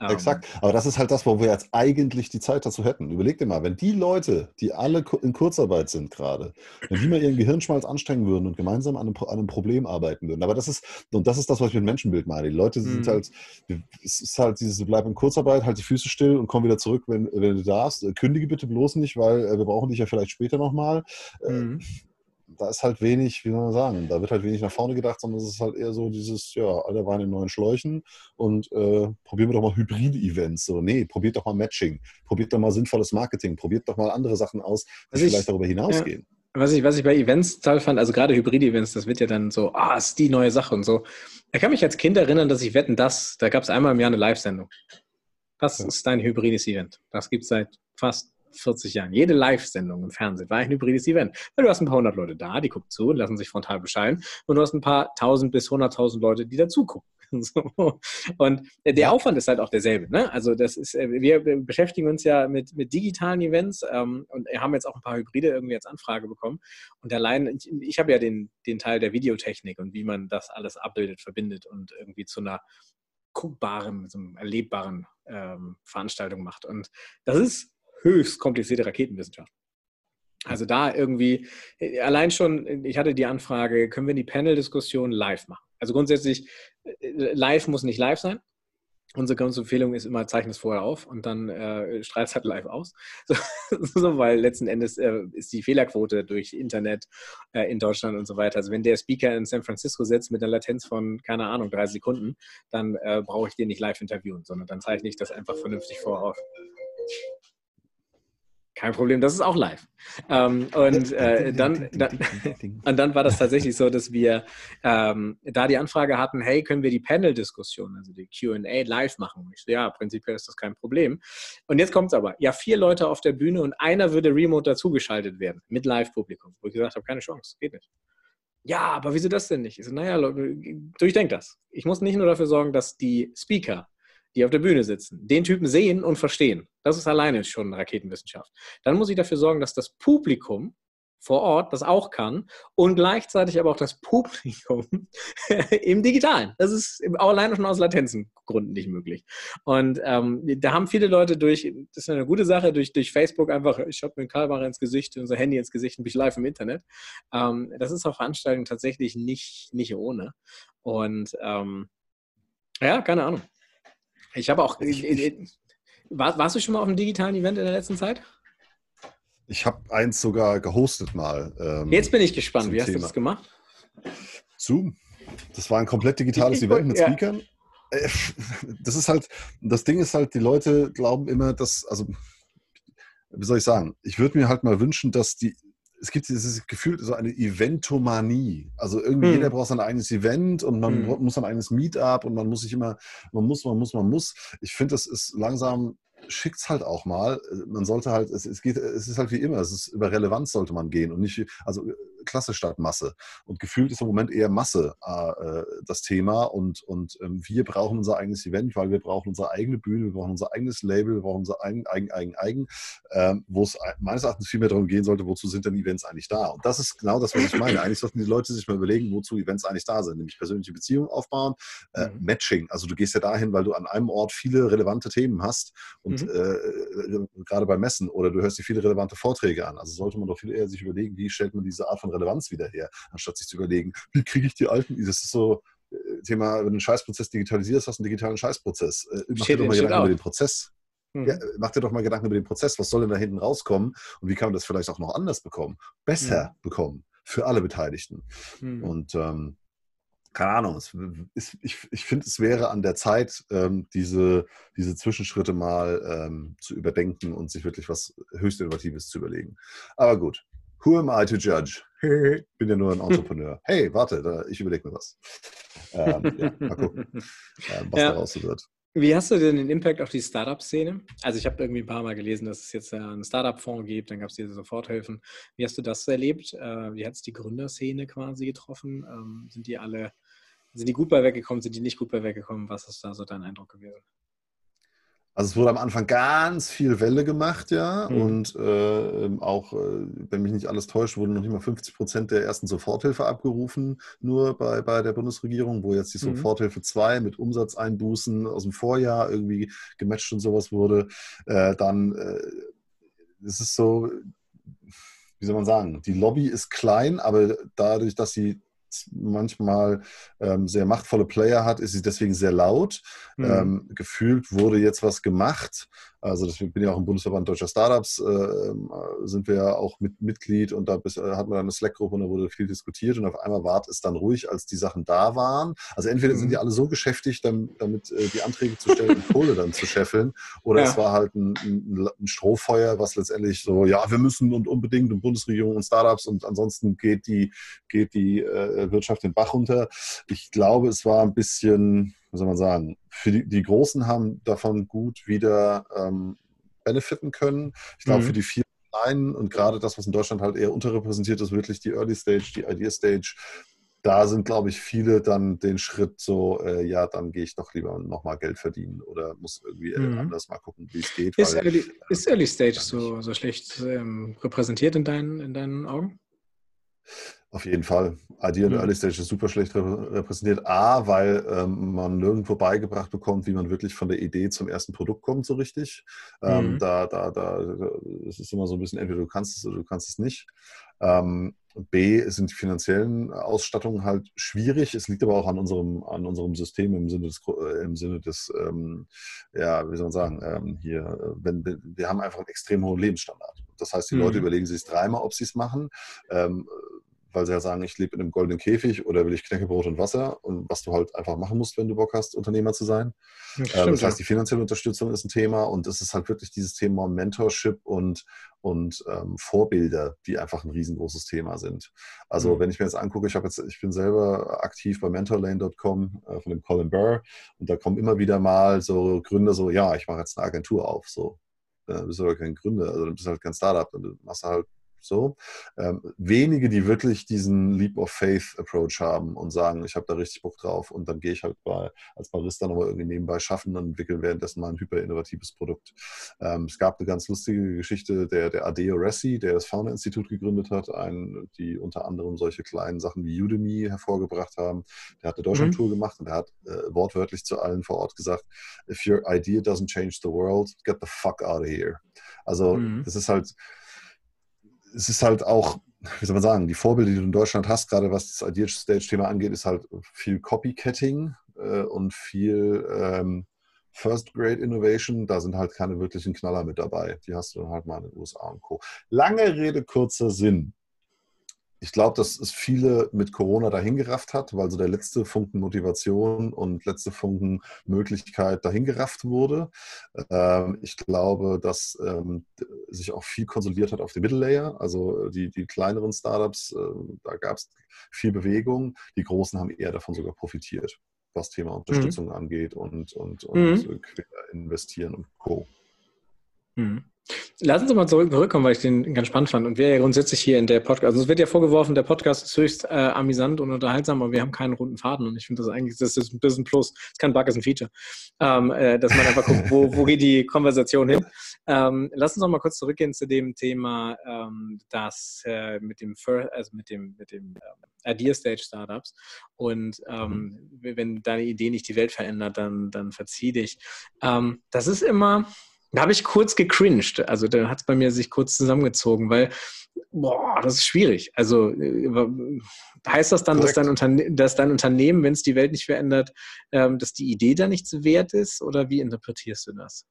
Ähm, Exakt. Aber das ist halt das, wo wir jetzt eigentlich die Zeit dazu hätten. Überleg dir mal, wenn die Leute, die alle in Kurzarbeit sind gerade, wenn die mal ihren Gehirnschmalz anstrengen würden und gemeinsam an einem, an einem Problem arbeiten würden. Aber das ist, und das ist das, was ich mit Menschenbild meine. Die Leute sind mhm. halt, es ist halt dieses, bleib in Kurzarbeit, halt die Füße still und komm wieder zurück, wenn, wenn du darfst. Kündige bitte bloß nicht, weil äh, wir brauchen dich ja vielleicht später nochmal. Äh, mhm. Da ist halt wenig, wie soll man sagen, da wird halt wenig nach vorne gedacht, sondern es ist halt eher so dieses, ja, alter Wein in neuen Schläuchen und äh, probieren wir doch mal Hybrid-Events. So, nee, probiert doch mal Matching, probiert doch mal sinnvolles Marketing, probiert doch mal andere Sachen aus, die also vielleicht darüber hinausgehen. Ja was ich, was ich bei Events toll fand, also gerade Hybrid-Events, das wird ja dann so, ah, ist die neue Sache und so. Ich kann mich als Kind erinnern, dass ich wetten, das, da gab es einmal im Jahr eine Live-Sendung. Das ja. ist dein hybrides Event. Das gibt es seit fast 40 Jahren. Jede Live-Sendung im Fernsehen war ein hybrides Event. Weil du hast ein paar hundert Leute da, die gucken zu und lassen sich frontal beschallen. Und du hast ein paar tausend bis hunderttausend Leute, die dazu gucken. So. Und der Aufwand ist halt auch derselbe. Ne? Also das ist, äh, wir beschäftigen uns ja mit, mit digitalen Events ähm, und haben jetzt auch ein paar Hybride irgendwie als Anfrage bekommen. Und allein, ich, ich habe ja den, den Teil der Videotechnik und wie man das alles abbildet, verbindet und irgendwie zu einer guckbaren, so einer erlebbaren ähm, Veranstaltung macht. Und das ist höchst komplizierte Raketenwissenschaft. Also da irgendwie, äh, allein schon, ich hatte die Anfrage, können wir die Panel-Diskussion live machen? Also grundsätzlich, äh, live muss nicht live sein. Unsere ganze Empfehlung ist immer, zeichne es vorher auf und dann äh, es halt live aus. So, so, weil letzten Endes äh, ist die Fehlerquote durch Internet äh, in Deutschland und so weiter. Also wenn der Speaker in San Francisco sitzt mit einer Latenz von, keine Ahnung, drei Sekunden, dann äh, brauche ich den nicht live interviewen, sondern dann zeichne ich das einfach vernünftig vorher auf. Kein Problem, das ist auch live. Ähm, und, äh, dann, dann, und dann war das tatsächlich so, dass wir ähm, da die Anfrage hatten, hey, können wir die Panel-Diskussion, also die QA live machen? Ich so, ja, prinzipiell ist das kein Problem. Und jetzt kommt es aber, ja, vier Leute auf der Bühne und einer würde remote dazugeschaltet werden mit Live-Publikum. Wo ich gesagt habe, keine Chance, geht nicht. Ja, aber wieso das denn nicht? Ich so, naja, durchdenkt das. Ich muss nicht nur dafür sorgen, dass die Speaker die auf der Bühne sitzen, den Typen sehen und verstehen. Das ist alleine schon Raketenwissenschaft. Dann muss ich dafür sorgen, dass das Publikum vor Ort das auch kann und gleichzeitig aber auch das Publikum im Digitalen. Das ist alleine schon aus Latenzengründen nicht möglich. Und ähm, da haben viele Leute durch, das ist eine gute Sache, durch, durch Facebook einfach, ich habe mir Karlmacher ins Gesicht, unser Handy ins Gesicht und bin live im Internet. Ähm, das ist auf Veranstaltungen tatsächlich nicht, nicht ohne. Und ähm, ja, keine Ahnung. Ich habe auch. Ich, ich, war, warst du schon mal auf einem digitalen Event in der letzten Zeit? Ich habe eins sogar gehostet mal. Ähm, Jetzt bin ich gespannt. Wie Thema. hast du das gemacht? Zoom. Das war ein komplett digitales Event mit Speakern. Äh, das ist halt, das Ding ist halt, die Leute glauben immer, dass, also, wie soll ich sagen, ich würde mir halt mal wünschen, dass die es gibt dieses Gefühl, so eine Eventomanie. Also irgendwie hm. jeder braucht sein eigenes Event und man hm. muss sein eigenes Meetup und man muss sich immer, man muss, man muss, man muss. Ich finde, das ist langsam schickt es halt auch mal. Man sollte halt, es, es, geht, es ist halt wie immer, es ist über Relevanz sollte man gehen und nicht, also Klasse statt Masse. Und gefühlt ist im Moment eher Masse äh, das Thema und, und ähm, wir brauchen unser eigenes Event, weil wir brauchen unsere eigene Bühne, wir brauchen unser eigenes Label, wir brauchen unser eigen, eigen, eigen, eigen, ähm, wo es meines Erachtens viel mehr darum gehen sollte, wozu sind denn Events eigentlich da? Und das ist genau das, was ich meine. Eigentlich sollten die Leute sich mal überlegen, wozu Events eigentlich da sind, nämlich persönliche Beziehungen aufbauen, äh, mhm. Matching. Also du gehst ja dahin, weil du an einem Ort viele relevante Themen hast und mhm. äh, äh gerade bei Messen oder du hörst dir viele relevante Vorträge an. Also sollte man doch viel eher sich überlegen, wie stellt man diese Art von Relevanz wieder her, anstatt sich zu überlegen, wie kriege ich die alten, das ist so äh, Thema, wenn du einen Scheißprozess digitalisierst, hast du einen digitalen Scheißprozess. Äh, mach dir doch mal Gedanken über den Prozess. Mhm. Ja, mach dir doch mal Gedanken über den Prozess. Was soll denn da hinten rauskommen? Und wie kann man das vielleicht auch noch anders bekommen? Besser mhm. bekommen für alle Beteiligten. Mhm. Und ähm, keine Ahnung, es ist, ich, ich finde, es wäre an der Zeit, ähm, diese, diese Zwischenschritte mal ähm, zu überdenken und sich wirklich was höchst Innovatives zu überlegen. Aber gut, who am I to judge? Bin ja nur ein Entrepreneur. Hey, warte, da, ich überlege mir was. Ähm, ja, mal gucken, ähm, was ja. daraus wird. Wie hast du denn den Impact auf die Startup-Szene? Also ich habe irgendwie ein paar Mal gelesen, dass es jetzt einen Startup-Fonds gibt, dann gab es diese Soforthilfen. Wie hast du das erlebt? Äh, wie hat es die Gründerszene quasi getroffen? Ähm, sind die alle, sind die gut bei weggekommen, sind die nicht gut bei weggekommen? Was ist da so dein Eindruck gewesen? Also es wurde am Anfang ganz viel Welle gemacht, ja. Mhm. Und äh, auch, äh, wenn mich nicht alles täuscht, wurden noch nicht mal 50 Prozent der ersten Soforthilfe abgerufen, nur bei, bei der Bundesregierung, wo jetzt die mhm. Soforthilfe 2 mit Umsatzeinbußen aus dem Vorjahr irgendwie gematcht und sowas wurde. Äh, dann äh, ist es so, wie soll man sagen, die Lobby ist klein, aber dadurch, dass sie manchmal ähm, sehr machtvolle Player hat, ist sie deswegen sehr laut. Mhm. Ähm, gefühlt wurde jetzt was gemacht, also deswegen bin ich auch im Bundesverband Deutscher Startups, äh, sind wir ja auch mit Mitglied und da bis, äh, hat man dann eine Slack-Gruppe und da wurde viel diskutiert und auf einmal war es dann ruhig, als die Sachen da waren. Also entweder sind die mhm. alle so beschäftigt, damit, damit äh, die Anträge zu stellen und Kohle dann zu scheffeln oder ja. es war halt ein, ein, ein, Strohfeuer, was letztendlich so, ja, wir müssen und unbedingt und Bundesregierung und Startups und ansonsten geht die, geht die äh, Wirtschaft den Bach runter. Ich glaube, es war ein bisschen wie soll man sagen, für die, die Großen haben davon gut wieder ähm, benefiten können. Ich glaube, mhm. für die vier Kleinen und gerade das, was in Deutschland halt eher unterrepräsentiert ist, wirklich die Early Stage, die Idea Stage, da sind, glaube ich, viele dann den Schritt so, äh, ja, dann gehe ich doch lieber nochmal Geld verdienen oder muss irgendwie äh, mhm. anders mal gucken, wie es geht. Ist, weil, Early, ist Early Stage so, so schlecht ähm, repräsentiert in deinen, in deinen Augen? Auf jeden Fall. ID und. Early Stage ist super schlecht repräsentiert. A, weil ähm, man nirgendwo beigebracht bekommt, wie man wirklich von der Idee zum ersten Produkt kommt, so richtig. Ähm, mhm. da, da, da, es ist immer so ein bisschen, entweder du kannst es oder du kannst es nicht. Ähm, B sind die finanziellen Ausstattungen halt schwierig. Es liegt aber auch an unserem, an unserem System im Sinne des, äh, im Sinne des ähm, ja, wie soll man sagen, ähm, hier, wenn, wir haben einfach einen extrem hohen Lebensstandard. Das heißt, die mhm. Leute überlegen sich dreimal, ob sie es machen. Ähm, weil sie ja sagen, ich lebe in einem goldenen Käfig oder will ich Knäckebrot und Wasser und was du halt einfach machen musst, wenn du Bock hast, Unternehmer zu sein. Das, äh, stimmt, das heißt, die finanzielle Unterstützung ist ein Thema und es ist halt wirklich dieses Thema Mentorship und, und ähm, Vorbilder, die einfach ein riesengroßes Thema sind. Also mhm. wenn ich mir jetzt angucke, ich habe jetzt, ich bin selber aktiv bei mentorlane.com äh, von dem Colin Burr und da kommen immer wieder mal so Gründer so, ja, ich mache jetzt eine Agentur auf, so. Äh, bist du aber kein Gründer, also du bist halt kein Startup, dann machst du halt so. Ähm, wenige, die wirklich diesen Leap of Faith Approach haben und sagen, ich habe da richtig Bock drauf und dann gehe ich halt bei, als Barista nochmal irgendwie nebenbei schaffen und entwickle währenddessen mal ein hyper innovatives Produkt. Ähm, es gab eine ganz lustige Geschichte, der, der Adeo Ressi, der das Founder-Institut gegründet hat, ein, die unter anderem solche kleinen Sachen wie Udemy hervorgebracht haben. Der hat eine Deutschland-Tour mhm. gemacht und der hat äh, wortwörtlich zu allen vor Ort gesagt, if your idea doesn't change the world, get the fuck out of here. Also mhm. das ist halt, es ist halt auch, wie soll man sagen, die Vorbilder, die du in Deutschland hast, gerade was das Ideal Stage-Thema angeht, ist halt viel Copycatting äh, und viel ähm, First-Grade Innovation. Da sind halt keine wirklichen Knaller mit dabei. Die hast du dann halt mal in den USA und Co. Lange Rede, kurzer Sinn ich glaube, dass es viele mit Corona dahingerafft hat, weil so der letzte Funken Motivation und letzte Funken Möglichkeit dahingerafft wurde. Ähm, ich glaube, dass ähm, sich auch viel konsolidiert hat auf dem Mittellayer, also die, die kleineren Startups, äh, da gab es viel Bewegung. Die großen haben eher davon sogar profitiert, was Thema Unterstützung mhm. angeht und, und, und mhm. investieren und Co. Mhm. Lassen Sie mal zurückkommen, weil ich den ganz spannend fand. Und wir ja grundsätzlich hier in der Podcast, also es wird ja vorgeworfen, der Podcast ist höchst äh, amüsant und unterhaltsam, aber wir haben keinen runden Faden. Und ich finde das eigentlich, das ist ein bisschen Plus. Das ist kein Bug, ist ein Feature. Ähm, äh, dass man einfach guckt, wo, wo geht die Konversation hin. Ähm, lass uns noch mal kurz zurückgehen zu dem Thema, ähm, das äh, mit dem, also mit dem, mit dem ähm, Idea Stage Startups. Und ähm, mhm. wenn deine Idee nicht die Welt verändert, dann, dann verzieh dich. Ähm, das ist immer da habe ich kurz gecringed. Also da hat es bei mir sich kurz zusammengezogen, weil, boah, das ist schwierig. Also äh, heißt das dann, dass dein, Unterne dass dein, Unternehmen, wenn es die Welt nicht verändert, ähm, dass die Idee da nichts wert ist? Oder wie interpretierst du das?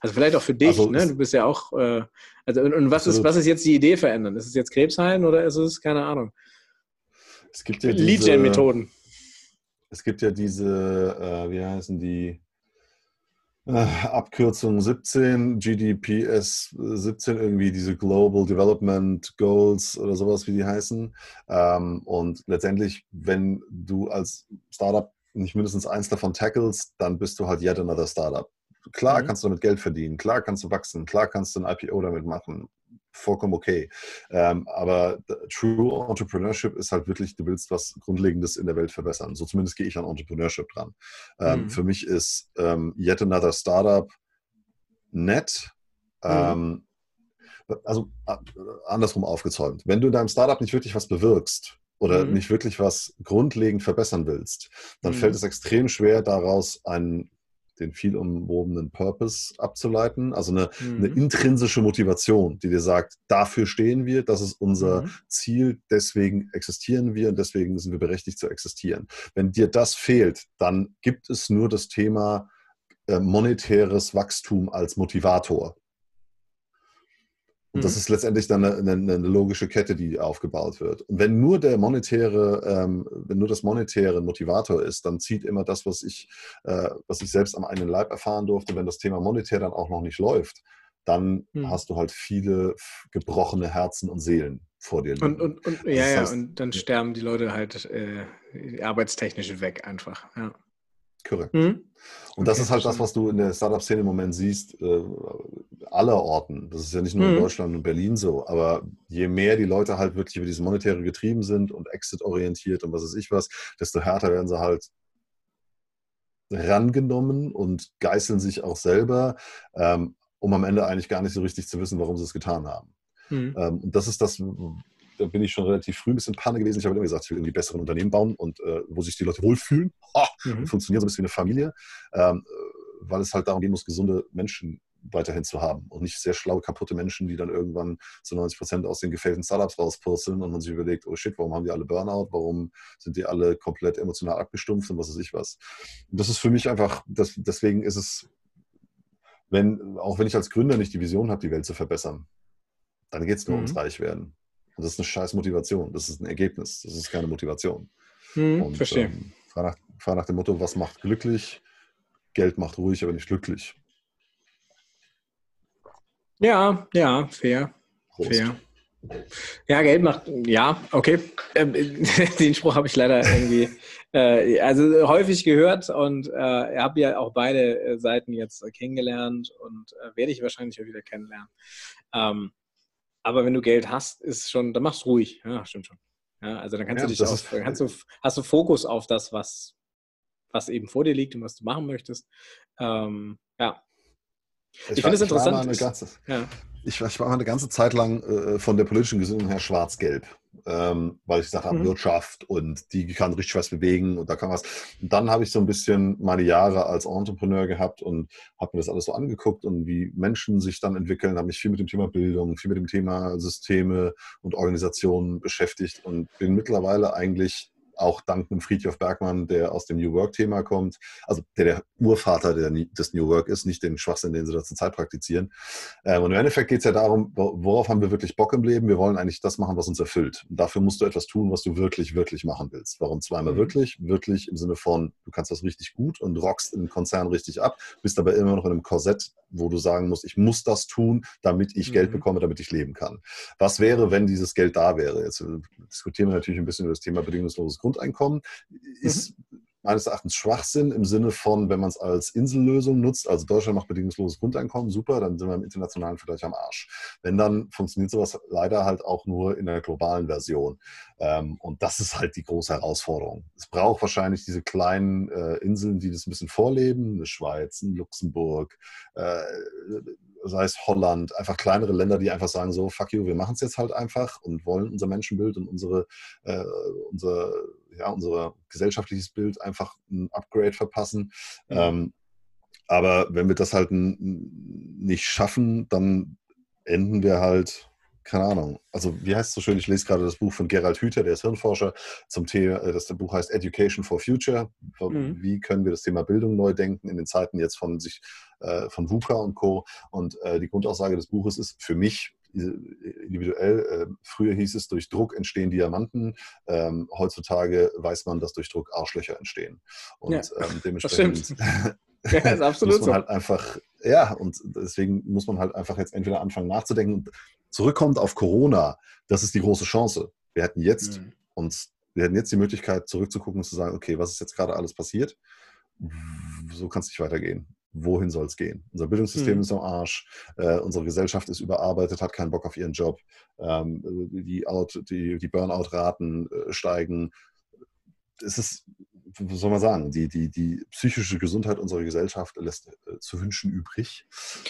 Also vielleicht auch für dich, also ne? Du bist ja auch, äh, also und, und was ist, was ist jetzt die Idee verändern? Ist es jetzt Krebsheilen oder ist es, keine Ahnung? Es gibt ja Lead-Gen-Methoden. Es gibt ja diese, äh, wie heißen die? Äh, Abkürzung 17, GDPS 17, irgendwie diese Global Development Goals oder sowas, wie die heißen. Ähm, und letztendlich, wenn du als Startup nicht mindestens eins davon tackelst, dann bist du halt yet another Startup. Klar mhm. kannst du damit Geld verdienen, klar kannst du wachsen, klar kannst du ein IPO damit machen, vollkommen okay. Ähm, aber True Entrepreneurship ist halt wirklich, du willst was Grundlegendes in der Welt verbessern. So zumindest gehe ich an Entrepreneurship dran. Ähm, mhm. Für mich ist ähm, Yet Another Startup nett. Mhm. Ähm, also äh, andersrum aufgezäumt. Wenn du in deinem Startup nicht wirklich was bewirkst, oder mhm. nicht wirklich was grundlegend verbessern willst, dann mhm. fällt es extrem schwer, daraus einen den viel umwobenen Purpose abzuleiten, also eine, mhm. eine, intrinsische Motivation, die dir sagt, dafür stehen wir, das ist unser mhm. Ziel, deswegen existieren wir und deswegen sind wir berechtigt zu existieren. Wenn dir das fehlt, dann gibt es nur das Thema äh, monetäres Wachstum als Motivator. Und das mhm. ist letztendlich dann eine, eine, eine, logische Kette, die aufgebaut wird. Und wenn nur der monetäre, ähm, wenn nur das monetäre Motivator ist, dann zieht immer das, was ich, äh, was ich selbst am eigenen Leib erfahren durfte, wenn das Thema monetär dann auch noch nicht läuft, dann mhm. hast du halt viele gebrochene Herzen und Seelen vor dir. Und, und, und ja, ja, und dann sterben die Leute halt äh, arbeitstechnisch weg einfach. Ja. Korrekt. Mhm. Und das okay, ist halt das, was du in der Startup-Szene im Moment siehst, äh, aller Orten. Das ist ja nicht nur mhm. in Deutschland und Berlin so, aber je mehr die Leute halt wirklich über dieses Monetäre getrieben sind und exit-orientiert und was weiß ich was, desto härter werden sie halt rangenommen und geißeln sich auch selber, ähm, um am Ende eigentlich gar nicht so richtig zu wissen, warum sie es getan haben. Mhm. Ähm, und das ist das, da bin ich schon relativ früh ein bisschen Panne gewesen. Ich habe immer gesagt, ich will irgendwie bessere Unternehmen bauen und äh, wo sich die Leute wohlfühlen. Ha, mhm. Funktioniert so ein bisschen wie eine Familie, ähm, weil es halt darum gehen muss, gesunde Menschen weiterhin zu haben und nicht sehr schlaue, kaputte Menschen, die dann irgendwann zu 90 Prozent aus den gefällten Startups rauspurzeln und man sich überlegt, oh shit, warum haben die alle Burnout? Warum sind die alle komplett emotional abgestumpft und was weiß ich was? Das ist für mich einfach, das, deswegen ist es, wenn, auch wenn ich als Gründer nicht die Vision habe, die Welt zu verbessern, dann geht es nur mhm. ums Reichwerden. Und das ist eine scheiß Motivation. Das ist ein Ergebnis. Das ist keine Motivation. Hm, und, verstehe. Ähm, fahr, nach, fahr nach dem Motto, was macht glücklich? Geld macht ruhig, aber nicht glücklich. Ja, ja, fair. Prost. Fair. Ja, Geld macht, ja, okay. Ähm, den Spruch habe ich leider irgendwie, äh, also häufig gehört und äh, habe ja auch beide äh, Seiten jetzt kennengelernt und äh, werde ich wahrscheinlich auch wieder kennenlernen. Ähm, aber wenn du Geld hast, ist schon, dann machst du ruhig. Ja, stimmt schon. Ja, also dann kannst ja, du dich auf, kannst du, hast du Fokus auf das, was, was eben vor dir liegt und was du machen möchtest. Ähm, ja. Ich, ich finde es interessant. Ganze, ja. ich, ich, war mal eine ganze Zeit lang äh, von der politischen Gesinnung her schwarz-gelb ähm, weil ich gesagt habe, mhm. Wirtschaft und die kann richtig was bewegen und da kann was. Und dann habe ich so ein bisschen meine Jahre als Entrepreneur gehabt und habe mir das alles so angeguckt und wie Menschen sich dann entwickeln, habe mich viel mit dem Thema Bildung, viel mit dem Thema Systeme und Organisationen beschäftigt und bin mittlerweile eigentlich auch dank einem Friedhof Bergmann, der aus dem New Work-Thema kommt, also der der Urvater der, des New Work ist, nicht den Schwachsinn, den sie da zur Zeit praktizieren. Ähm, und im Endeffekt geht es ja darum, worauf haben wir wirklich Bock im Leben? Wir wollen eigentlich das machen, was uns erfüllt. Und dafür musst du etwas tun, was du wirklich, wirklich machen willst. Warum zweimal mhm. wirklich? Wirklich im Sinne von, du kannst das richtig gut und rockst im Konzern richtig ab, bist aber immer noch in einem Korsett, wo du sagen musst, ich muss das tun, damit ich mhm. Geld bekomme, damit ich leben kann. Was wäre, wenn dieses Geld da wäre? Jetzt äh, diskutieren wir natürlich ein bisschen über das Thema bedingungsloses Grundeinkommen. Ist mhm meines Erachtens Schwachsinn im Sinne von, wenn man es als Insellösung nutzt, also Deutschland macht bedingungsloses Grundeinkommen, super, dann sind wir im internationalen Vergleich am Arsch. Wenn, dann funktioniert sowas leider halt auch nur in der globalen Version. Ähm, und das ist halt die große Herausforderung. Es braucht wahrscheinlich diese kleinen äh, Inseln, die das ein bisschen vorleben, eine Schweiz, ein Luxemburg, äh, sei es Holland, einfach kleinere Länder, die einfach sagen so, fuck you, wir machen es jetzt halt einfach und wollen unser Menschenbild und unsere, äh, unser, ja, unser gesellschaftliches Bild einfach ein Upgrade verpassen. Mhm. Ähm, aber wenn wir das halt nicht schaffen, dann enden wir halt keine Ahnung. Also, wie heißt es so schön? Ich lese gerade das Buch von Gerald Hüther, der ist Hirnforscher, zum Thema, äh, das Buch heißt Education for Future. Mhm. Wie können wir das Thema Bildung neu denken in den Zeiten jetzt von sich, äh, von VUCA und Co. Und äh, die Grundaussage des Buches ist für mich, individuell. Äh, früher hieß es, durch Druck entstehen Diamanten. Ähm, heutzutage weiß man, dass durch Druck Arschlöcher entstehen. Und ja, ähm, dementsprechend ja, ist absolut muss man so. halt einfach, ja, und deswegen muss man halt einfach jetzt entweder anfangen nachzudenken und zurückkommt auf Corona, das ist die große Chance. Wir hätten jetzt mhm. uns, wir hätten jetzt die Möglichkeit zurückzugucken und zu sagen, okay, was ist jetzt gerade alles passiert? So kann es nicht weitergehen wohin soll es gehen? Unser Bildungssystem mhm. ist am Arsch, äh, unsere Gesellschaft ist überarbeitet, hat keinen Bock auf ihren Job, ähm, die, die, die Burnout-Raten äh, steigen. Es ist, was soll man sagen, die, die, die psychische Gesundheit unserer Gesellschaft lässt äh, zu wünschen übrig.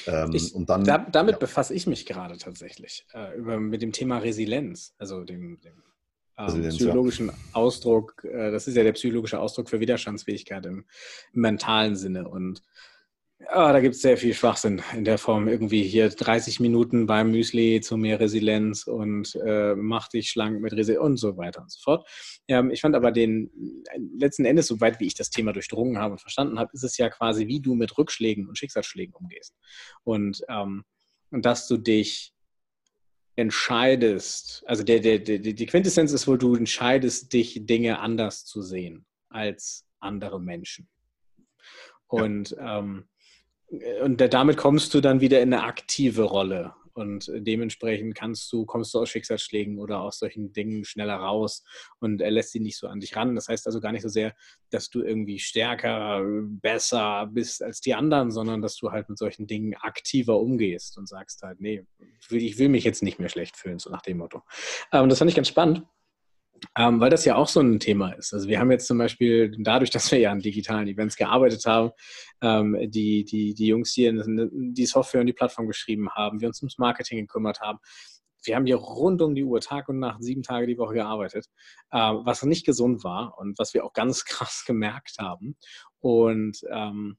Ähm, ich, und dann, da, damit ja. befasse ich mich gerade tatsächlich, äh, über, mit dem Thema Resilienz, also dem, dem ähm, psychologischen ja. Ausdruck, äh, das ist ja der psychologische Ausdruck für Widerstandsfähigkeit im, im mentalen Sinne. Und ja, da gibt es sehr viel Schwachsinn in der Form. Irgendwie hier 30 Minuten beim Müsli zu mehr Resilienz und äh, mach dich schlank mit Resilienz und so weiter und so fort. Ähm, ich fand aber den letzten Endes, soweit wie ich das Thema durchdrungen habe und verstanden habe, ist es ja quasi, wie du mit Rückschlägen und Schicksalsschlägen umgehst. Und, ähm, und dass du dich entscheidest, also der, der, der, die Quintessenz ist wohl, du entscheidest dich, Dinge anders zu sehen als andere Menschen. Und ja. ähm, und damit kommst du dann wieder in eine aktive Rolle. Und dementsprechend kannst du, kommst du aus Schicksalsschlägen oder aus solchen Dingen schneller raus und er lässt sie nicht so an dich ran. Das heißt also gar nicht so sehr, dass du irgendwie stärker, besser bist als die anderen, sondern dass du halt mit solchen Dingen aktiver umgehst und sagst halt, nee, ich will mich jetzt nicht mehr schlecht fühlen, so nach dem Motto. Und ähm, das fand ich ganz spannend. Ähm, weil das ja auch so ein Thema ist. Also wir haben jetzt zum Beispiel, dadurch, dass wir ja an digitalen Events gearbeitet haben, ähm, die, die, die Jungs hier die Software und die Plattform geschrieben haben, wir uns ums Marketing gekümmert haben. Wir haben hier rund um die Uhr, Tag und Nacht, sieben Tage die Woche gearbeitet, äh, was nicht gesund war und was wir auch ganz krass gemerkt haben. Und ähm,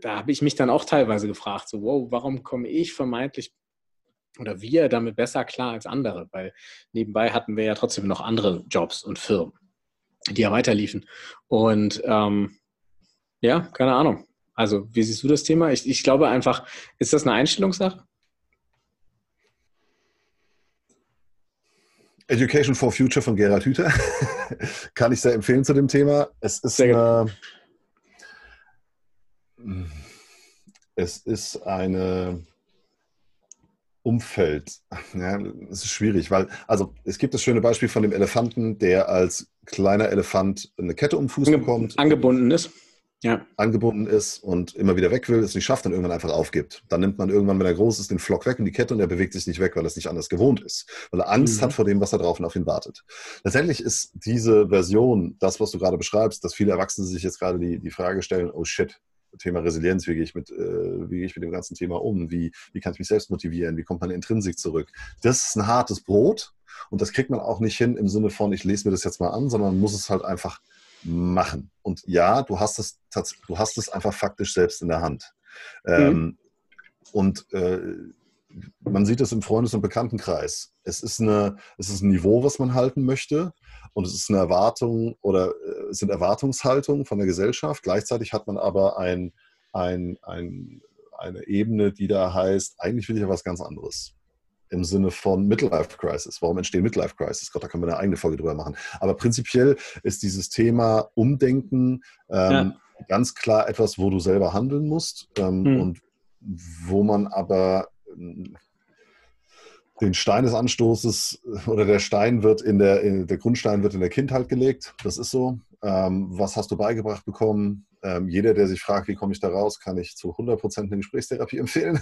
da habe ich mich dann auch teilweise gefragt, so, wow, warum komme ich vermeintlich oder wir damit besser klar als andere, weil nebenbei hatten wir ja trotzdem noch andere Jobs und Firmen, die ja weiterliefen. Und ähm, ja, keine Ahnung. Also, wie siehst du das Thema? Ich, ich glaube einfach, ist das eine Einstellungssache? Education for Future von Gerhard Hüther. Kann ich sehr empfehlen zu dem Thema. Es ist eine, es ist eine Umfeld. Ja, das ist schwierig, weil, also es gibt das schöne Beispiel von dem Elefanten, der als kleiner Elefant eine Kette um Fuß Ange bekommt. Angebunden ist. Ja. Angebunden ist und immer wieder weg will, es nicht schafft und irgendwann einfach aufgibt. Dann nimmt man irgendwann, wenn er groß ist, den Flock weg und die Kette und er bewegt sich nicht weg, weil er es nicht anders gewohnt ist. Weil er Angst mhm. hat vor dem, was da drauf und auf ihn wartet. Letztendlich ist diese Version, das, was du gerade beschreibst, dass viele Erwachsene sich jetzt gerade die, die Frage stellen, oh shit, Thema Resilienz, wie gehe ich mit, äh, wie gehe ich mit dem ganzen Thema um, wie, wie kann ich mich selbst motivieren, wie kommt meine Intrinsik zurück. Das ist ein hartes Brot und das kriegt man auch nicht hin im Sinne von, ich lese mir das jetzt mal an, sondern man muss es halt einfach machen. Und ja, du hast es, du hast es einfach faktisch selbst in der Hand. Mhm. Ähm, und äh, man sieht es im Freundes- und Bekanntenkreis. Es ist, eine, es ist ein Niveau, was man halten möchte. Und es ist eine Erwartung oder äh, es sind Erwartungshaltungen von der Gesellschaft. Gleichzeitig hat man aber ein, ein, ein, eine Ebene, die da heißt, eigentlich will ich ja was ganz anderes. Im Sinne von Midlife Crisis. Warum entstehen Midlife Crisis? Gott, da können wir eine eigene Folge drüber machen. Aber prinzipiell ist dieses Thema Umdenken ähm, ja. ganz klar etwas, wo du selber handeln musst ähm, mhm. und wo man aber den Stein des Anstoßes oder der Stein wird in der, in, der Grundstein wird in der Kindheit gelegt. Das ist so. Ähm, was hast du beigebracht bekommen? Ähm, jeder, der sich fragt, wie komme ich da raus, kann ich zu 100% eine Gesprächstherapie empfehlen.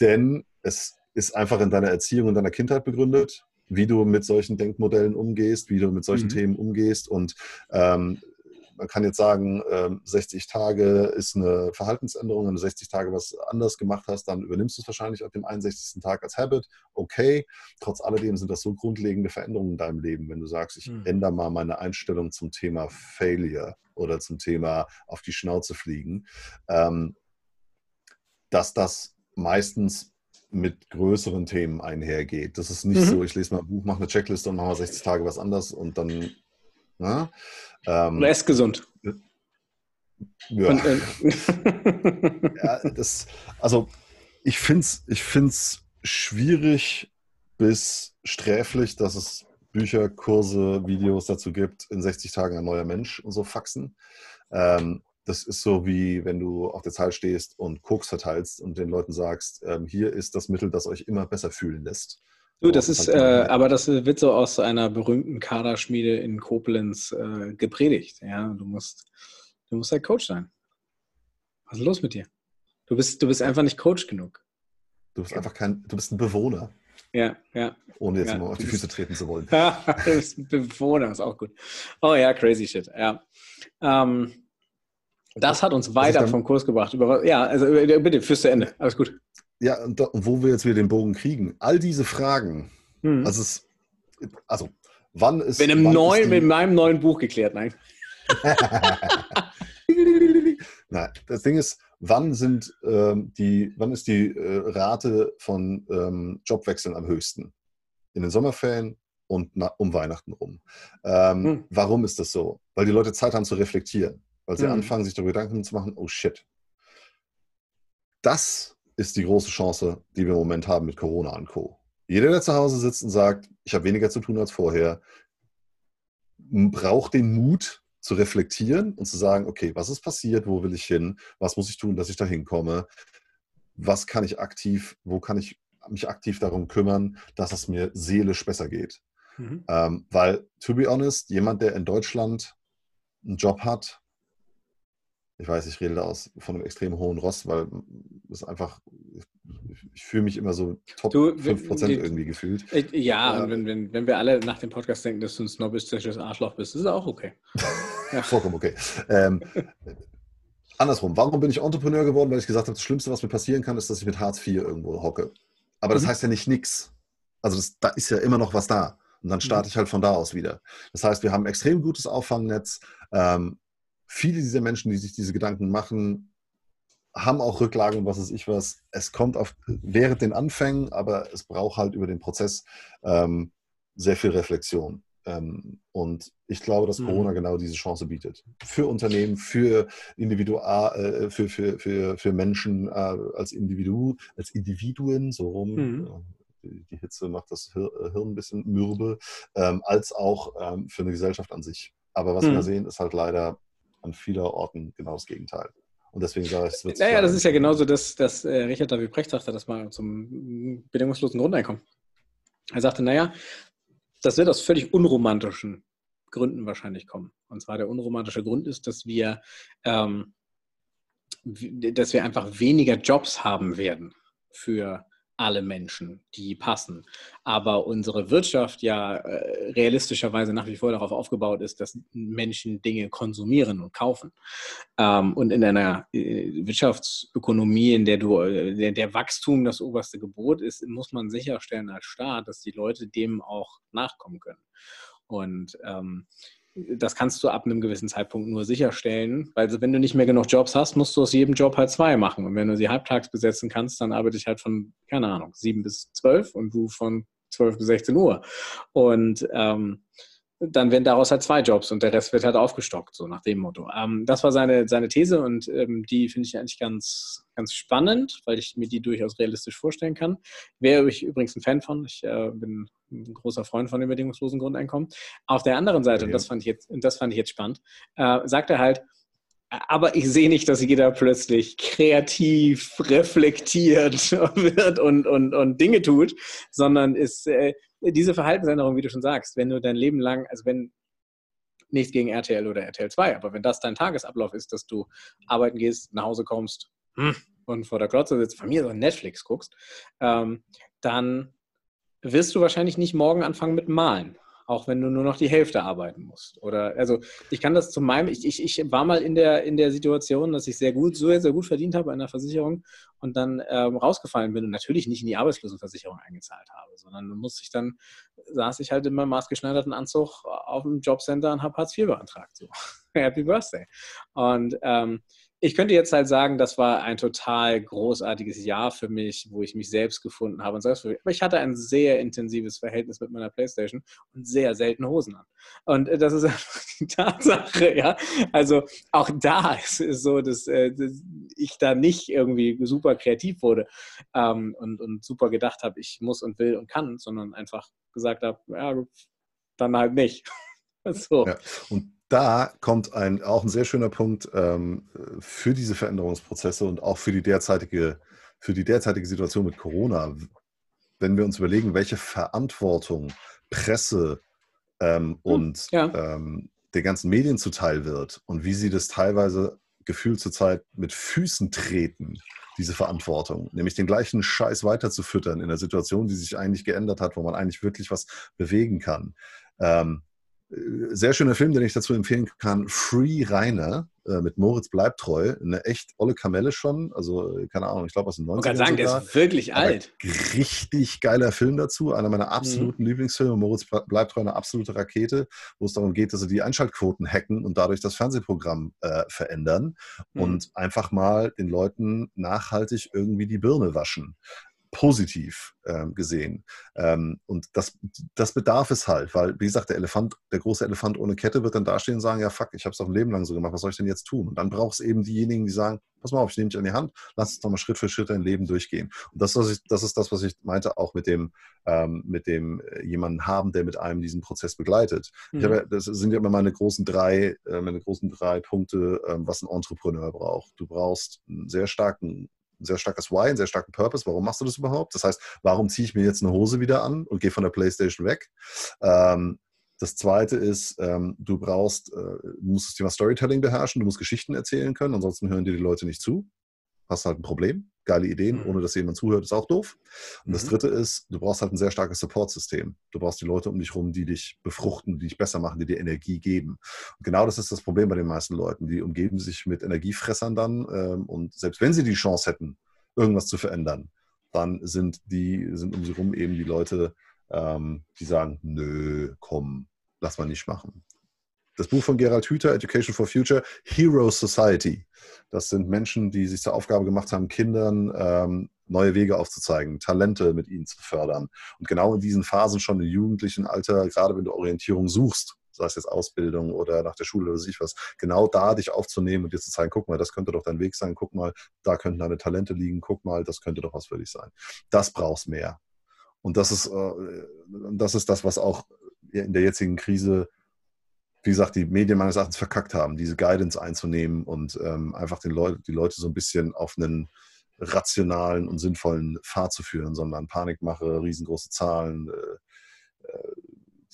Denn es ist einfach in deiner Erziehung und deiner Kindheit begründet, wie du mit solchen Denkmodellen umgehst, wie du mit solchen mhm. Themen umgehst. Und ähm, man kann jetzt sagen, 60 ähm, Tage ist eine Verhaltensänderung, wenn du 60 Tage was anders gemacht hast, dann übernimmst du es wahrscheinlich ab dem 61. Tag als Habit. Okay, trotz alledem sind das so grundlegende Veränderungen in deinem Leben, wenn du sagst, ich mhm. ändere mal meine Einstellung zum Thema Failure oder zum Thema auf die Schnauze fliegen, ähm, dass das meistens mit größeren Themen einhergeht. Das ist nicht mhm. so, ich lese mal ein Buch, mache eine Checkliste und mache mal 60 Tage was anders und dann. Na, ähm, Oder esst gesund. Ja. Und, äh, ja das, also ich finde es ich find's schwierig bis sträflich, dass es Bücher, Kurse, Videos dazu gibt, in 60 Tagen ein neuer Mensch und so Faxen. Ähm, das ist so wie wenn du auf der Zahl stehst und Koks verteilst und den Leuten sagst, ähm, hier ist das Mittel, das euch immer besser fühlen lässt. Du, das ist, äh, aber das wird so aus einer berühmten Kaderschmiede in Koblenz äh, gepredigt. Ja, du musst, du musst halt Coach sein. Was ist los mit dir? Du bist, du bist einfach nicht Coach genug. Du bist einfach kein, du bist ein Bewohner. Ja, ja. Ohne jetzt ja, mal auf die Füße treten zu wollen. du bist ein Bewohner, ist auch gut. Oh ja, crazy shit. Ja. Ähm, das hat uns weiter vom Kurs gebracht. Über, ja, also bitte, fürs zu Ende. Alles gut. Ja, und da, wo wir jetzt wieder den Bogen kriegen, all diese Fragen, hm. also, es, also wann ist. Wenn im neuen, die... mit meinem neuen Buch geklärt, nein. nein, das Ding ist, wann sind ähm, die, wann ist die äh, Rate von ähm, Jobwechseln am höchsten? In den Sommerferien und na, um Weihnachten rum. Ähm, hm. Warum ist das so? Weil die Leute Zeit haben zu reflektieren weil sie mhm. anfangen, sich darüber Gedanken zu machen, oh shit. Das ist die große Chance, die wir im Moment haben mit Corona und Co. Jeder, der zu Hause sitzt und sagt, ich habe weniger zu tun als vorher, braucht den Mut zu reflektieren und zu sagen, okay, was ist passiert, wo will ich hin, was muss ich tun, dass ich da hinkomme, was kann ich aktiv, wo kann ich mich aktiv darum kümmern, dass es mir seelisch besser geht. Mhm. Ähm, weil, to be honest, jemand, der in Deutschland einen Job hat, ich weiß, ich rede da aus von einem extrem hohen Ross, weil es einfach, ich fühle mich immer so top du, 5% die, irgendwie gefühlt. Äh, ja, äh, und wenn, wenn, wenn wir alle nach dem Podcast denken, dass du ein snobistisches Arschloch bist, ist es auch okay. ja. Vollkommen okay. Ähm, andersrum, warum bin ich Entrepreneur geworden? Weil ich gesagt habe, das Schlimmste, was mir passieren kann, ist, dass ich mit Hartz IV irgendwo hocke. Aber das mhm. heißt ja nicht nichts. Also das, da ist ja immer noch was da. Und dann starte mhm. ich halt von da aus wieder. Das heißt, wir haben ein extrem gutes Auffangnetz. Ähm, viele dieser Menschen, die sich diese Gedanken machen, haben auch Rücklagen, was weiß ich was. Es kommt auf, während den Anfängen, aber es braucht halt über den Prozess ähm, sehr viel Reflexion. Ähm, und ich glaube, dass mhm. Corona genau diese Chance bietet. Für Unternehmen, für Individua, äh, für, für, für, für Menschen äh, als Individu, als Individuen, so rum. Mhm. Die, die, Hitze macht das Hir äh, Hirn ein bisschen mürbe, ähm, als auch ähm, für eine Gesellschaft an sich. Aber was mhm. wir sehen, ist halt leider, an vielen Orten genau das Gegenteil. Und deswegen sage ich, es wird. Naja, das ist ja genauso, dass, dass äh, Richard David Brecht sagte, das mal zum bedingungslosen Grundeinkommen. Er sagte, naja, das wird aus völlig unromantischen Gründen wahrscheinlich kommen. Und zwar der unromantische Grund ist, dass wir, ähm, dass wir einfach weniger Jobs haben werden für alle Menschen, die passen. Aber unsere Wirtschaft ja äh, realistischerweise nach wie vor darauf aufgebaut ist, dass Menschen Dinge konsumieren und kaufen. Ähm, und in einer äh, Wirtschaftsökonomie, in der du äh, der, der, Wachstum das oberste Gebot ist, muss man sicherstellen als Staat, dass die Leute dem auch nachkommen können. Und ähm, das kannst du ab einem gewissen Zeitpunkt nur sicherstellen, weil wenn du nicht mehr genug Jobs hast, musst du aus jedem Job halt zwei machen. Und wenn du sie halbtags besetzen kannst, dann arbeite ich halt von, keine Ahnung, sieben bis zwölf und du von zwölf bis 16 Uhr. Und ähm, dann werden daraus halt zwei Jobs und der Rest wird halt aufgestockt, so nach dem Motto. Ähm, das war seine, seine These und ähm, die finde ich eigentlich ganz, ganz spannend, weil ich mir die durchaus realistisch vorstellen kann. Wäre ich übrigens ein Fan von. Ich äh, bin ein großer Freund von dem bedingungslosen Grundeinkommen. Auf der anderen Seite, ja. und das fand ich jetzt, das fand ich jetzt spannend, äh, sagt er halt, aber ich sehe nicht, dass jeder plötzlich kreativ, reflektiert wird und, und, und Dinge tut, sondern ist, äh, diese Verhaltensänderung, wie du schon sagst, wenn du dein Leben lang, also wenn nichts gegen RTL oder RTL 2, aber wenn das dein Tagesablauf ist, dass du arbeiten gehst, nach Hause kommst hm, und vor der Glotze sitzt, von mir so Netflix guckst, ähm, dann wirst du wahrscheinlich nicht morgen anfangen mit Malen auch wenn du nur noch die Hälfte arbeiten musst. Oder also ich kann das zu meinem, ich, ich, ich war mal in der, in der Situation, dass ich sehr gut, so sehr gut verdient habe in der Versicherung und dann ähm, rausgefallen bin und natürlich nicht in die Arbeitslosenversicherung eingezahlt habe, sondern musste ich dann, saß ich halt in meinem maßgeschneiderten Anzug auf dem Jobcenter und habe Hartz IV beantragt. So. Happy Birthday. Und ähm, ich könnte jetzt halt sagen, das war ein total großartiges Jahr für mich, wo ich mich selbst gefunden habe. Und selbst aber ich hatte ein sehr intensives Verhältnis mit meiner Playstation und sehr selten Hosen an. Und äh, das ist einfach die Tatsache, ja. Also auch da ist es so, dass, äh, dass ich da nicht irgendwie super kreativ wurde ähm, und, und super gedacht habe, ich muss und will und kann, sondern einfach gesagt habe, ja, dann halt nicht. so. Ja. Und da kommt ein, auch ein sehr schöner Punkt ähm, für diese Veränderungsprozesse und auch für die derzeitige, für die derzeitige Situation mit Corona. Wenn wir uns überlegen, welche Verantwortung Presse ähm, hm, und ja. ähm, den ganzen Medien zuteil wird und wie sie das teilweise gefühlt zurzeit mit Füßen treten, diese Verantwortung, nämlich den gleichen Scheiß weiterzufüttern in einer Situation, die sich eigentlich geändert hat, wo man eigentlich wirklich was bewegen kann. Ähm, sehr schöner Film, den ich dazu empfehlen kann, Free Rainer äh, mit Moritz Bleibtreu. Eine echt olle Kamelle schon. Also, keine Ahnung, ich glaube aus den 90ern. Ich kann sagen, der ist wirklich alt. Richtig geiler Film dazu. Einer meiner absoluten mhm. Lieblingsfilme. Moritz Bleibtreu, eine absolute Rakete, wo es darum geht, dass sie die Einschaltquoten hacken und dadurch das Fernsehprogramm äh, verändern mhm. und einfach mal den Leuten nachhaltig irgendwie die Birne waschen positiv ähm, gesehen. Ähm, und das, das bedarf es halt, weil, wie gesagt, der Elefant, der große Elefant ohne Kette wird dann dastehen und sagen, ja fuck, ich habe es auch ein Leben lang so gemacht, was soll ich denn jetzt tun? Und dann braucht es eben diejenigen, die sagen, pass mal auf, ich nehme dich an die Hand, lass uns doch mal Schritt für Schritt dein Leben durchgehen. Und das, was ich, das ist das, was ich meinte, auch mit dem, ähm, mit dem äh, jemanden haben, der mit einem diesen Prozess begleitet. Mhm. Ich habe, das sind ja immer meine großen drei, äh, meine großen drei Punkte, äh, was ein Entrepreneur braucht. Du brauchst einen sehr starken ein sehr starkes Why, einen sehr starken Purpose. Warum machst du das überhaupt? Das heißt, warum ziehe ich mir jetzt eine Hose wieder an und gehe von der PlayStation weg? Ähm, das zweite ist, ähm, du brauchst, äh, du musst das Thema Storytelling beherrschen, du musst Geschichten erzählen können, ansonsten hören dir die Leute nicht zu hast halt ein Problem. Geile Ideen, mhm. ohne dass jemand zuhört, ist auch doof. Und mhm. das dritte ist, du brauchst halt ein sehr starkes Support-System. Du brauchst die Leute um dich herum, die dich befruchten, die dich besser machen, die dir Energie geben. Und genau das ist das Problem bei den meisten Leuten. Die umgeben sich mit Energiefressern dann ähm, und selbst wenn sie die Chance hätten, irgendwas zu verändern, dann sind die, sind um sie herum eben die Leute, ähm, die sagen, nö, komm, lass mal nicht machen das Buch von Gerald Hüther, Education for Future, Hero Society. Das sind Menschen, die sich zur Aufgabe gemacht haben, Kindern ähm, neue Wege aufzuzeigen, Talente mit ihnen zu fördern. Und genau in diesen Phasen schon im jugendlichen Alter, gerade wenn du Orientierung suchst, sei es jetzt Ausbildung oder nach der Schule oder sich was, genau da dich aufzunehmen und dir zu zeigen, guck mal, das könnte doch dein Weg sein, guck mal, da könnten deine Talente liegen, guck mal, das könnte doch was für dich sein. Das brauchst mehr. Und das ist, äh, das ist das, was auch in der jetzigen Krise wie gesagt, die Medien meines Erachtens verkackt haben, diese Guidance einzunehmen und ähm, einfach den Leut, die Leute so ein bisschen auf einen rationalen und sinnvollen Pfad zu führen, sondern Panikmache, riesengroße Zahlen, äh, äh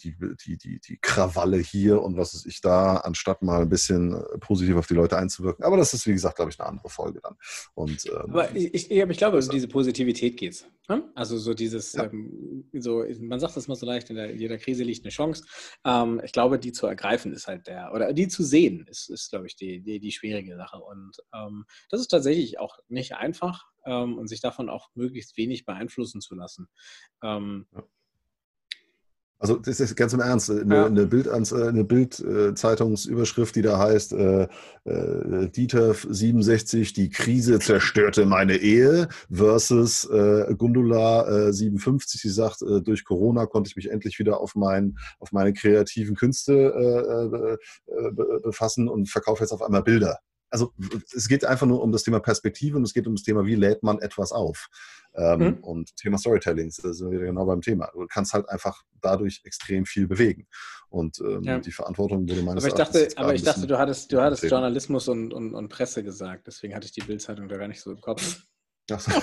die, die, die, die Krawalle hier und was ist ich da, anstatt mal ein bisschen äh, positiv auf die Leute einzuwirken. Aber das ist, wie gesagt, glaube ich, eine andere Folge dann. Und, ähm, Aber ich, ich, ich glaube, um diese Positivität geht es. Ne? Also so dieses, ja. ähm, so, man sagt das mal so leicht, in, der, in jeder Krise liegt eine Chance. Ähm, ich glaube, die zu ergreifen ist halt der, oder die zu sehen, ist, ist glaube ich, die, die, die, schwierige Sache. Und ähm, das ist tatsächlich auch nicht einfach ähm, und sich davon auch möglichst wenig beeinflussen zu lassen. Ähm, ja. Also das ist ganz im Ernst, eine, ja. eine, Bild, eine Bild-Zeitungsüberschrift, die da heißt, äh, äh, Dieter 67, die Krise zerstörte meine Ehe versus äh, Gundula äh, 57, die sagt, äh, durch Corona konnte ich mich endlich wieder auf, mein, auf meine kreativen Künste äh, äh, befassen und verkaufe jetzt auf einmal Bilder also es geht einfach nur um das Thema Perspektive und es geht um das Thema, wie lädt man etwas auf. Ähm, mhm. Und Thema Storytelling, da sind wir wieder genau beim Thema. Du kannst halt einfach dadurch extrem viel bewegen. Und ähm, ja. die Verantwortung wurde meines aber ich dachte, Aber ich dachte, du hattest, du hattest Journalismus und, und, und Presse gesagt, deswegen hatte ich die Bildzeitung da gar nicht so im Kopf. Ach so.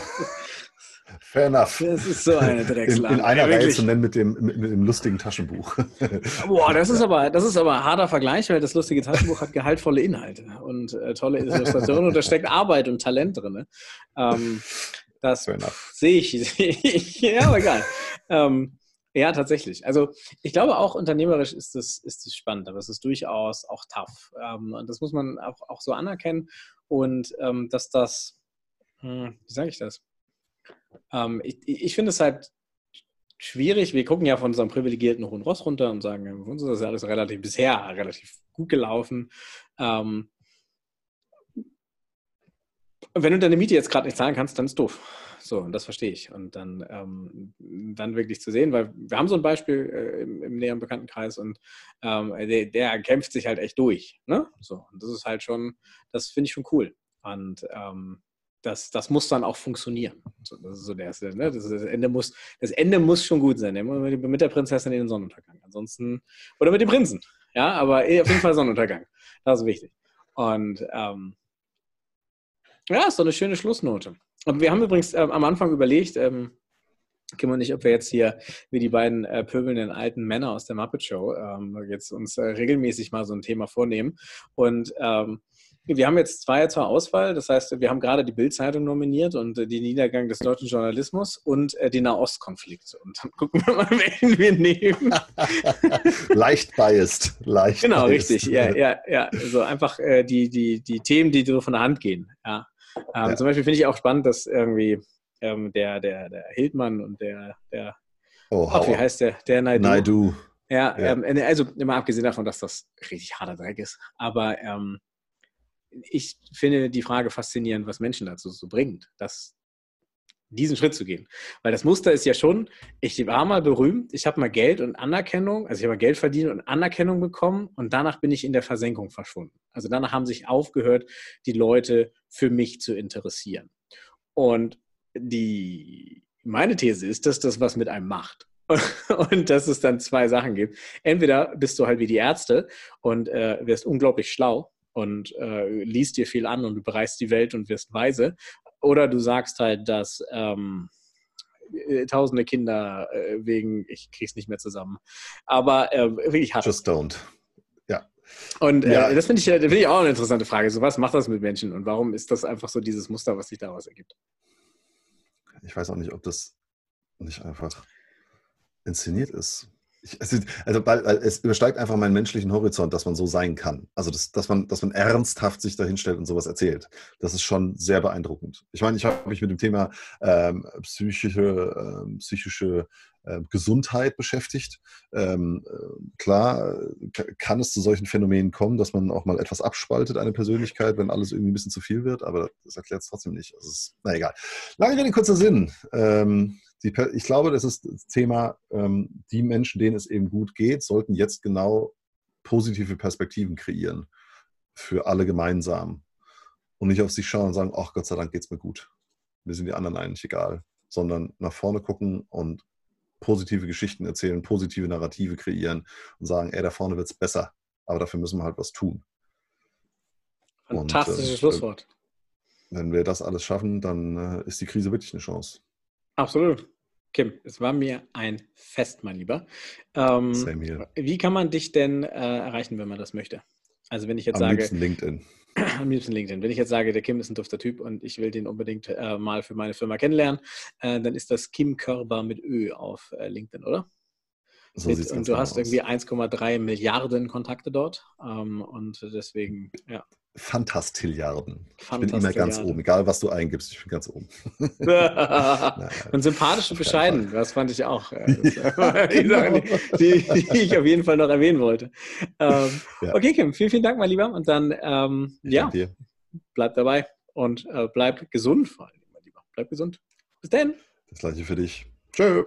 Fair enough. Das ist so eine Dreckslage. In, in einer Reihe zu nennen mit dem, mit, mit, dem lustigen Taschenbuch. Boah, das ist aber, das ist aber ein harter Vergleich, weil das lustige Taschenbuch hat gehaltvolle Inhalte und äh, tolle Illustrationen und da steckt Arbeit und Talent drin. Ne? Ähm, das sehe ich, seh ich. Ja, aber egal. Ähm, ja, tatsächlich. Also ich glaube auch unternehmerisch ist es ist spannend, aber es ist durchaus auch tough. Ähm, und das muss man auch, auch so anerkennen. Und ähm, dass das, hm, wie sage ich das? Ähm, ich ich finde es halt schwierig. Wir gucken ja von unserem privilegierten Hohen Ross runter und sagen, für uns ist das alles relativ bisher relativ gut gelaufen. Ähm, wenn du deine Miete jetzt gerade nicht zahlen kannst, dann ist doof. So, und das verstehe ich. Und dann, ähm, dann wirklich zu sehen, weil wir haben so ein Beispiel äh, im, im, näheren Bekanntenkreis und ähm, der, der, kämpft sich halt echt durch. Ne? So, und das ist halt schon, das finde ich schon cool. Und ähm, das, das muss dann auch funktionieren. Das ist so der erste, ne? das, das, Ende muss, das Ende muss schon gut sein. Mit der Prinzessin in den Sonnenuntergang. Ansonsten, oder mit dem Prinzen. Ja, aber eh, auf jeden Fall Sonnenuntergang. Das ist wichtig. Und ähm, ja, ist doch eine schöne Schlussnote. Und wir haben übrigens ähm, am Anfang überlegt, ähm, Kim und ich, ob wir jetzt hier wie die beiden äh, pöbelnden alten Männer aus der Muppet Show ähm, jetzt uns äh, regelmäßig mal so ein Thema vornehmen. Und ähm, wir haben jetzt zwei zur Auswahl. Das heißt, wir haben gerade die Bild-Zeitung nominiert und äh, den Niedergang des deutschen Journalismus und äh, den Nahostkonflikt. Und dann gucken wir mal, welchen wir nehmen. leicht biased. Leicht genau, biased. richtig. Ja, ja, ja. Also einfach äh, die, die, die Themen, die so von der Hand gehen. Ja. Ähm, ja. Zum Beispiel finde ich auch spannend, dass irgendwie ähm, der, der, der Hildmann und der, der oh, ach, wie heißt der? Der Naidu. Naidu. Ja, ja. Ähm, also immer abgesehen davon, dass das richtig harter Dreck ist. Aber ähm, ich finde die Frage faszinierend, was Menschen dazu so bringt, das, diesen Schritt zu gehen. Weil das Muster ist ja schon, ich war mal berühmt, ich habe mal Geld und Anerkennung, also ich habe mal Geld verdient und Anerkennung bekommen und danach bin ich in der Versenkung verschwunden. Also danach haben sich aufgehört, die Leute für mich zu interessieren. Und die, meine These ist, dass das was mit einem macht. Und dass es dann zwei Sachen gibt. Entweder bist du halt wie die Ärzte und äh, wirst unglaublich schlau und äh, liest dir viel an und du bereist die Welt und wirst weise. Oder du sagst halt, dass ähm, äh, tausende Kinder äh, wegen, ich krieg's nicht mehr zusammen. Aber äh, wirklich hart. Just don't. Ja. Und äh, ja. das finde ich, find ich auch eine interessante Frage. So, was macht das mit Menschen und warum ist das einfach so dieses Muster, was sich daraus ergibt? Ich weiß auch nicht, ob das nicht einfach inszeniert ist. Also, also es übersteigt einfach meinen menschlichen Horizont, dass man so sein kann. Also das, dass man, dass man ernsthaft sich dahinstellt und sowas erzählt. Das ist schon sehr beeindruckend. Ich meine, ich habe mich mit dem Thema ähm, psychische, ähm, psychische äh, Gesundheit beschäftigt. Ähm, äh, klar kann es zu solchen Phänomenen kommen, dass man auch mal etwas abspaltet, eine Persönlichkeit, wenn alles irgendwie ein bisschen zu viel wird, aber das erklärt es trotzdem nicht. Also ist, na egal. Lange Rede, kurzer Sinn. Ähm, die, ich glaube, das ist das Thema, ähm, die Menschen, denen es eben gut geht, sollten jetzt genau positive Perspektiven kreieren für alle gemeinsam und nicht auf sich schauen und sagen, ach Gott sei Dank geht es mir gut. Mir sind die anderen eigentlich egal, sondern nach vorne gucken und positive Geschichten erzählen, positive Narrative kreieren und sagen, ey, da vorne wird es besser, aber dafür müssen wir halt was tun. Fantastisches und, äh, Schlusswort. Wenn wir das alles schaffen, dann äh, ist die Krise wirklich eine Chance. Absolut. Kim, es war mir ein Fest, mein Lieber. Ähm, Same here. Wie kann man dich denn äh, erreichen, wenn man das möchte? Also wenn ich jetzt am sage. Am liebsten LinkedIn. Am liebsten LinkedIn. Wenn ich jetzt sage, der Kim ist ein dufter Typ und ich will den unbedingt äh, mal für meine Firma kennenlernen, äh, dann ist das Kim Körber mit Ö auf äh, LinkedIn, oder? So und du genau hast aus. irgendwie 1,3 Milliarden Kontakte dort. Ähm, und deswegen, ja. Fantastilliarden. Ich bin immer ganz oben, egal was du eingibst, ich bin ganz oben. naja, und sympathisch und bescheiden, das fand ich auch. Äh, ja, die, genau. die, die, ich auf jeden Fall noch erwähnen wollte. Ähm, ja. Okay, Kim, vielen, vielen Dank, mein Lieber. Und dann, ähm, ja, bleib dabei und äh, bleib gesund vor allem, mein Lieber. Bleib gesund. Bis dann. Das gleiche für dich. Tschö.